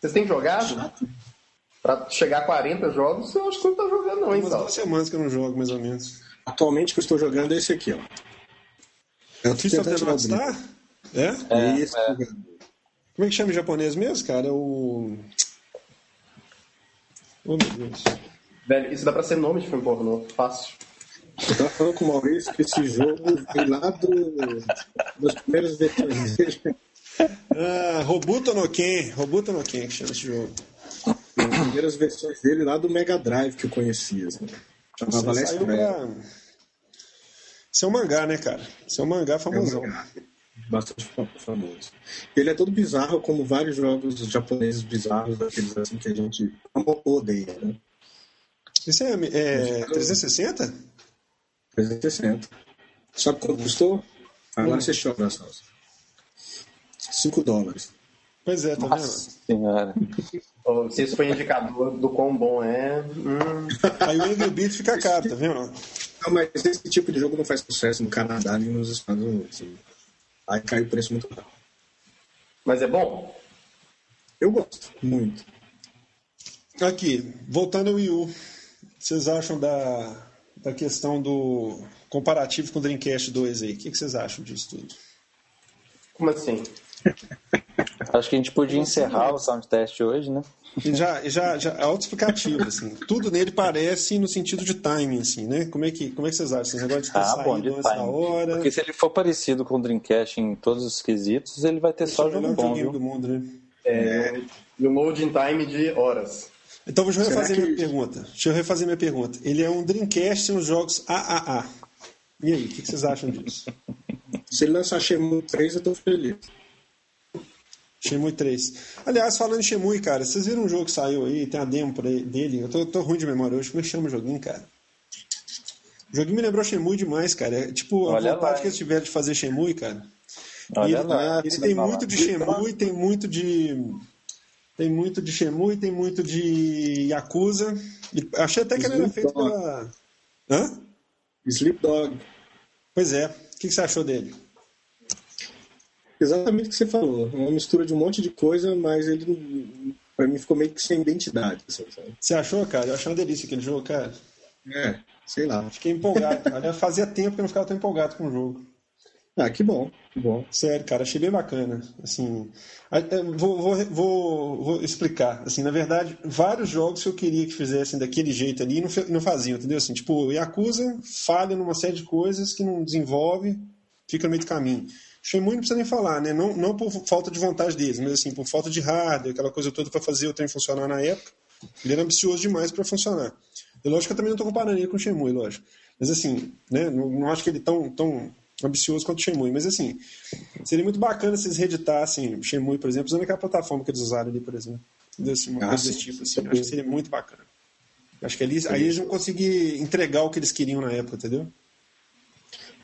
Vocês têm jogado? Pra chegar a 40 jogos, eu acho que você não tá jogando não, hein, Umas duas semanas que eu não jogo, mais ou menos. Atualmente o que eu estou jogando é esse aqui, ó. Tô System tentando of the o Star? É? É esse jogador. Como é que chama em japonês mesmo, cara? É o. Oh, meu Deus. Velho, isso dá pra ser nome de filme pornô. Fácil. Eu tava falando com o Maurício que esse jogo vem lá do, dos primeiros versões dele. Ah, Robuto no Ken. Robuto no Ken que chama esse jogo. As primeiras versões dele lá do Mega Drive que eu conhecia. Assim. Chamava Você Last pra... Isso é um mangá, né, cara? Isso é um mangá É um famosão. mangá bastante fa- famoso. Ele é todo bizarro, como vários jogos japoneses bizarros, daqueles assim que a gente odeia, né? Isso é, é 360? 360. Sabe quanto custou? Agora você chora, Celso. 5 dólares. Pois é, tá Nossa senhora. Ô, Se isso foi indicador do quão bom é. Hum, vendo? Aí o Angry Beat fica caro, tá vendo? Não, mas esse tipo de jogo não faz sucesso no Canadá nem nos Estados Unidos. assim. Aí cai o preço muito rápido. mas é bom? Eu gosto muito. Aqui, voltando ao Wii U. Vocês acham da, da questão do comparativo com o Dreamcast 2 aí. O que, que vocês acham disso tudo? Como assim? Acho que a gente podia encerrar o sound test hoje, né? Já, já, já é autoexplicativo, assim. Tudo nele parece no sentido de timing, assim, né? Como é que, como é que vocês acham? Esse negócio de ter Ah, bom, de saído time. hora. Porque se ele for parecido com o Dreamcast em todos os quesitos, ele vai ter Esse é só o jogo melhor bom, viu? do mundo, né? É, e o loading time de horas. Então, deixa eu refazer que- minha pergunta. Deixa eu refazer minha pergunta. Ele é um Dreamcast nos jogos AAA. E aí, o que que vocês acham disso? Se ele lançar Shenmue 3, eu tô feliz. Shenmue 3. Aliás, falando em Shenmue, cara, vocês viram um jogo que saiu aí, tem a demo por aí dele? Eu tô, tô ruim de memória hoje. Como é que chama o joguinho, cara? O joguinho me lembrou Shenmue demais, cara. É tipo a Olha vontade lá, que eles tiveram de fazer Shenmue, cara. Olha E ele, lá. ele você tem falar. muito de Shenmue, tem muito de. Tem muito de Shenmue, tem muito de Yakuza. E achei até que ele era feito Dogg. pela. Hã? Sleep Dog. Pois é. O que que você achou dele? Exatamente o que você falou. Uma mistura de um monte de coisa, mas ele, pra mim, ficou meio que sem identidade. Assim? Você achou, cara? Eu achei uma delícia aquele jogo, cara. É, sei lá. Fiquei empolgado. Aliás, fazia tempo que eu não ficava tão empolgado com o jogo. Ah, que bom, que bom. Sério, cara, achei bem bacana. Assim, a- é, vou, vou, vou, vou explicar. Assim, na verdade, vários jogos que eu queria que fizessem daquele jeito ali não, não faziam, entendeu? Assim, tipo, Yakuza falha numa série de coisas que não desenvolve, fica no meio do caminho. Shenmue não precisa nem falar, né? Não, não por falta de vontade deles, mas assim, por falta de hardware, aquela coisa toda para fazer o trem funcionar na época. Ele era ambicioso demais para funcionar. E lógico que eu também não estou comparando ele com o Shenmue, lógico. Mas assim, né? Não, não acho que ele tão, tão ambicioso quanto o Shenmue. Mas assim, seria muito bacana se eles reeditassem o Shenmue, por exemplo, usando aquela plataforma que eles usaram ali, por exemplo. Uma Ah, sim. desse tipo. Assim, acho que seria muito bacana. Acho que ali, aí eles vão conseguir entregar o que eles queriam na época, entendeu?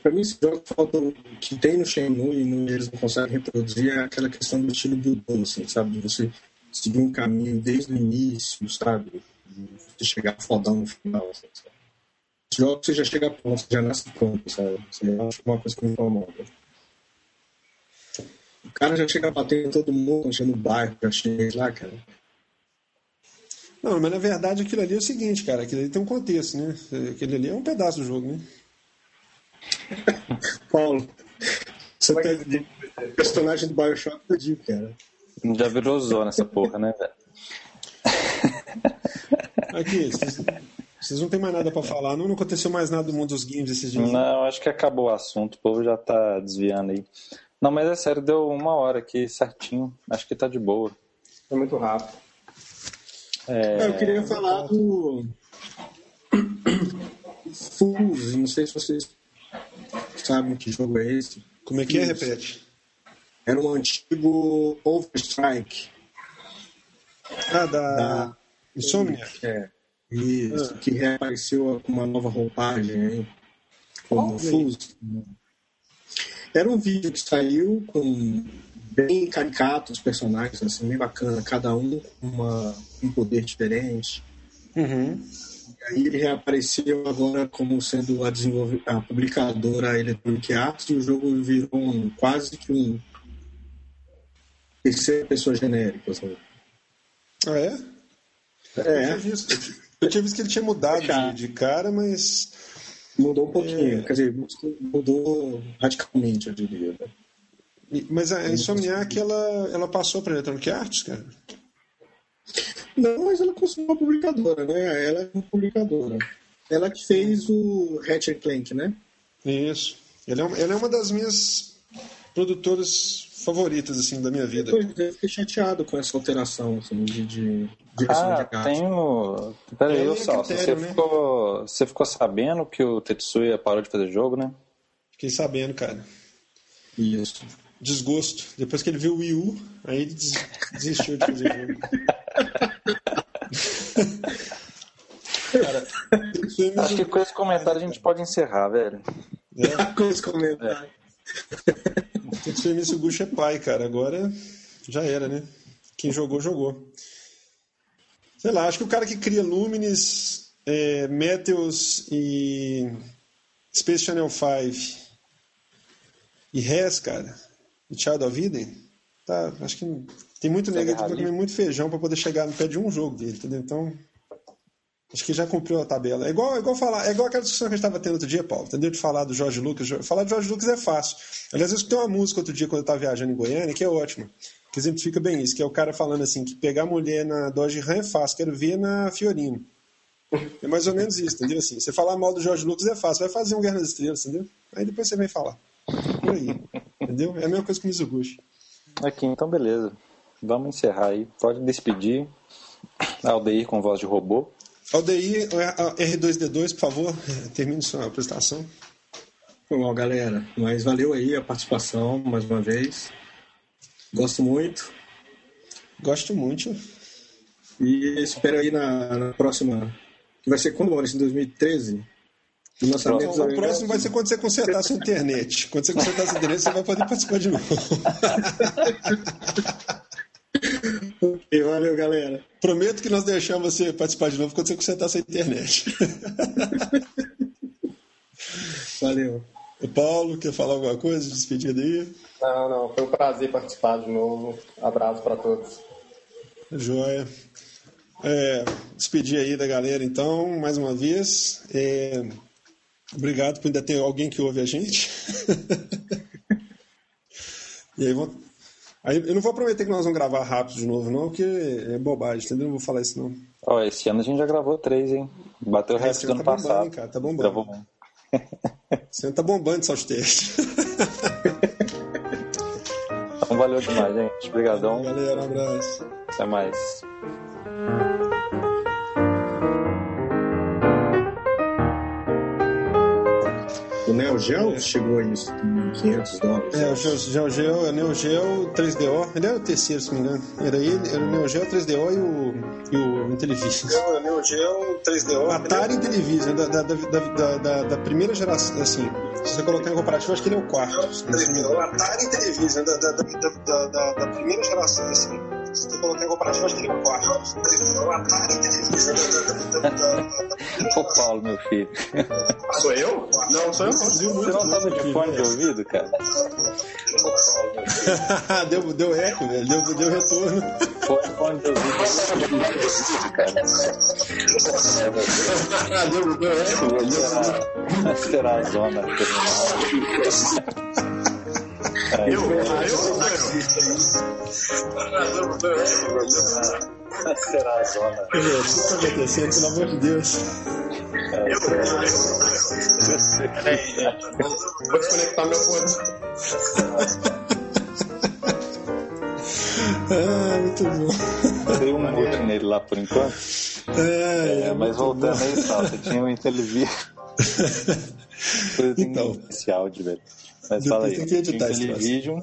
Pra mim, esse jogo falta, que tem no Shenmue e no- eles não conseguem reproduzir é aquela questão do estilo Buildon, assim, sabe? De você seguir um caminho desde o início, sabe? De chegar fodão no final, assim, sabe? Esse jogo você já chega pronto, você já nasce pronto, sabe? Você acha uma coisa que me incomoda. O cara já chega batendo todo mundo, enchendo o bairro, já chega lá, cara. Não, mas na verdade aquilo ali é o seguinte, cara, aquilo ali tem um contexto, né? Aquele ali é um pedaço do jogo, né? Paulo, você tá personagem do Bioshock pediu, cara. Já virou zona essa porra, né, velho? Aqui, vocês, vocês não tem mais nada pra falar, não? Não aconteceu mais nada do mundo dos games esses dias. Não, acho que acabou o assunto, o povo já tá desviando aí. Não, mas é sério, deu uma hora aqui certinho. Acho que tá de boa. Foi muito rápido. É, eu queria falar do. Fuse, não sei se vocês sabem que jogo é esse. Como é que é? Repete. Era um antigo Overstrike. Ah, da Da- Insomnia. É. Isso, que reapareceu com uma nova roupagem aí. Como. Fuse. Era um vídeo que saiu com bem caricatos os personagens, assim, bem bacana, cada um com uma, um poder diferente. Uhum. Aí ele reapareceu agora como sendo a, desenvolve... a publicadora Electronic Arts e o jogo virou um, quase que um terceira pessoa genérica. Assim. Ah, é? Eu, É, tinha visto, eu tinha visto que ele tinha mudado de, de cara, mas. mudou um pouquinho, É. quer dizer, mudou radicalmente, eu diria. né? Mas a Insomniac, ela, ela passou pra Electronic Arts, cara? Não, mas ela continua uma publicadora, né? Ela é uma publicadora. Ela que fez o Ratchet Clank, né? Isso. Ela é, uma- ela é uma das minhas produtoras favoritas, assim, da minha vida. Depois eu fiquei chateado com essa alteração assim, de, de direção Ah, de arte. tem o. Pera aí, É ô Salso, você, critério, né? ficou, você ficou sabendo que o Tetsuya parou de fazer jogo, né? Fiquei sabendo, cara. Isso. Desgosto. Depois que ele viu o Wii U, aí ele des- desistiu de fazer jogo. Cara, Acho que com esse comentário a gente pode encerrar, velho. com os comentários. Tetsuya Mitsuguchi é pai, cara. Agora já era, né? Quem jogou, jogou. Sei lá, acho que o cara que cria Lumines, é, Meteos e Space Channel 5 e Res, cara, e Child of Eden, tá, acho que tem muito negativo pra Rally. comer muito feijão pra poder chegar no pé de um jogo dele, entendeu? Então, Acho que já cumpriu a tabela. É igual, é igual falar, é igual aquela discussão que a gente estava tendo outro dia, Paulo. Entendeu? De falar do Jorge Lucas. Falar do Jorge Lucas é fácil. Aliás, eu escutei uma música outro dia quando eu estava viajando em Goiânia, que é ótima. Que exemplifica bem isso, que é o cara falando assim, que pegar mulher na Dodge Ram é fácil, quero ver na Fiorino. É mais ou menos isso, entendeu? Assim, você falar mal do Jorge Lucas é fácil, vai fazer um Guerra das Estrelas, entendeu? Aí depois você vem falar. Por aí. Entendeu? É a mesma coisa que o Mizuguchi. Aqui, então beleza. Vamos encerrar aí. Pode despedir. Aldeir com voz de robô. Aldeir, R2D2, por favor, termine sua apresentação. Foi mal, galera. Mas valeu aí a participação mais uma vez. Gosto muito. Gosto muito. E espero aí na, na próxima. Que vai ser quando, Maurício? Em 2013? O, lançamento o próximo vai ser quando você consertar a sua internet. Quando você consertar a sua internet, você vai poder participar de novo. ok, valeu, galera. Prometo que nós deixamos você participar de novo quando você consertar a sua internet. valeu. O Paulo, quer falar alguma coisa? Despedida aí? Não, não. Foi um prazer participar de novo. Abraço para todos. Joia. É, despedir aí da galera, então, mais uma vez. É, obrigado por ainda ter alguém que ouve a gente. e aí, vou, aí, eu não vou prometer que nós vamos gravar rápido de novo, não, porque é bobagem, entendeu? Não vou falar isso, não. Ó, oh, esse ano a gente já gravou três, hein? Bateu o é, resto do ano tá passado. Bombando, cara, tá bombando. Gravou. Esse ano tá bombando só os textos. então valeu demais, gente. Obrigadão. Galera, um abraço. Até mais. O Neo Geo é. chegou a isso, 500 dólares. É, o Neo Geo, o Neo Geo 3DO, ele era o terceiro, se não me engano. Era ele, era o Neo Geo 3DO e o, e o Intellivision. O Neo Geo 3DO. Atari Intellivision, da, da, da, da, da primeira geração, assim. Se você colocar em comparativo, acho que ele é o quarto. O Atari Intellivision, da, da, da, da, da primeira geração, assim se tu colocar em comparativo, acho que é o Atari Ô Paulo, meu filho. Sou eu? Não, sou eu. Você não tava de fone de ouvido, cara? deu, deu eco, velho. Deu, deu retorno. Foi fone de ouvido. cara. deu, deu eco, velho. Será a zona terminal. Eu, eu, eu, Será a zona? O que está acontecendo, pelo amor de Deus? Vou desconectar meu fone. Ah, muito bom. Dei um mute nele lá por enquanto. É, é, mas voltando bom. aí, só, você tinha um. Coisa então, esse áudio, velho. Mas fala aí, tem que editar Intellivision,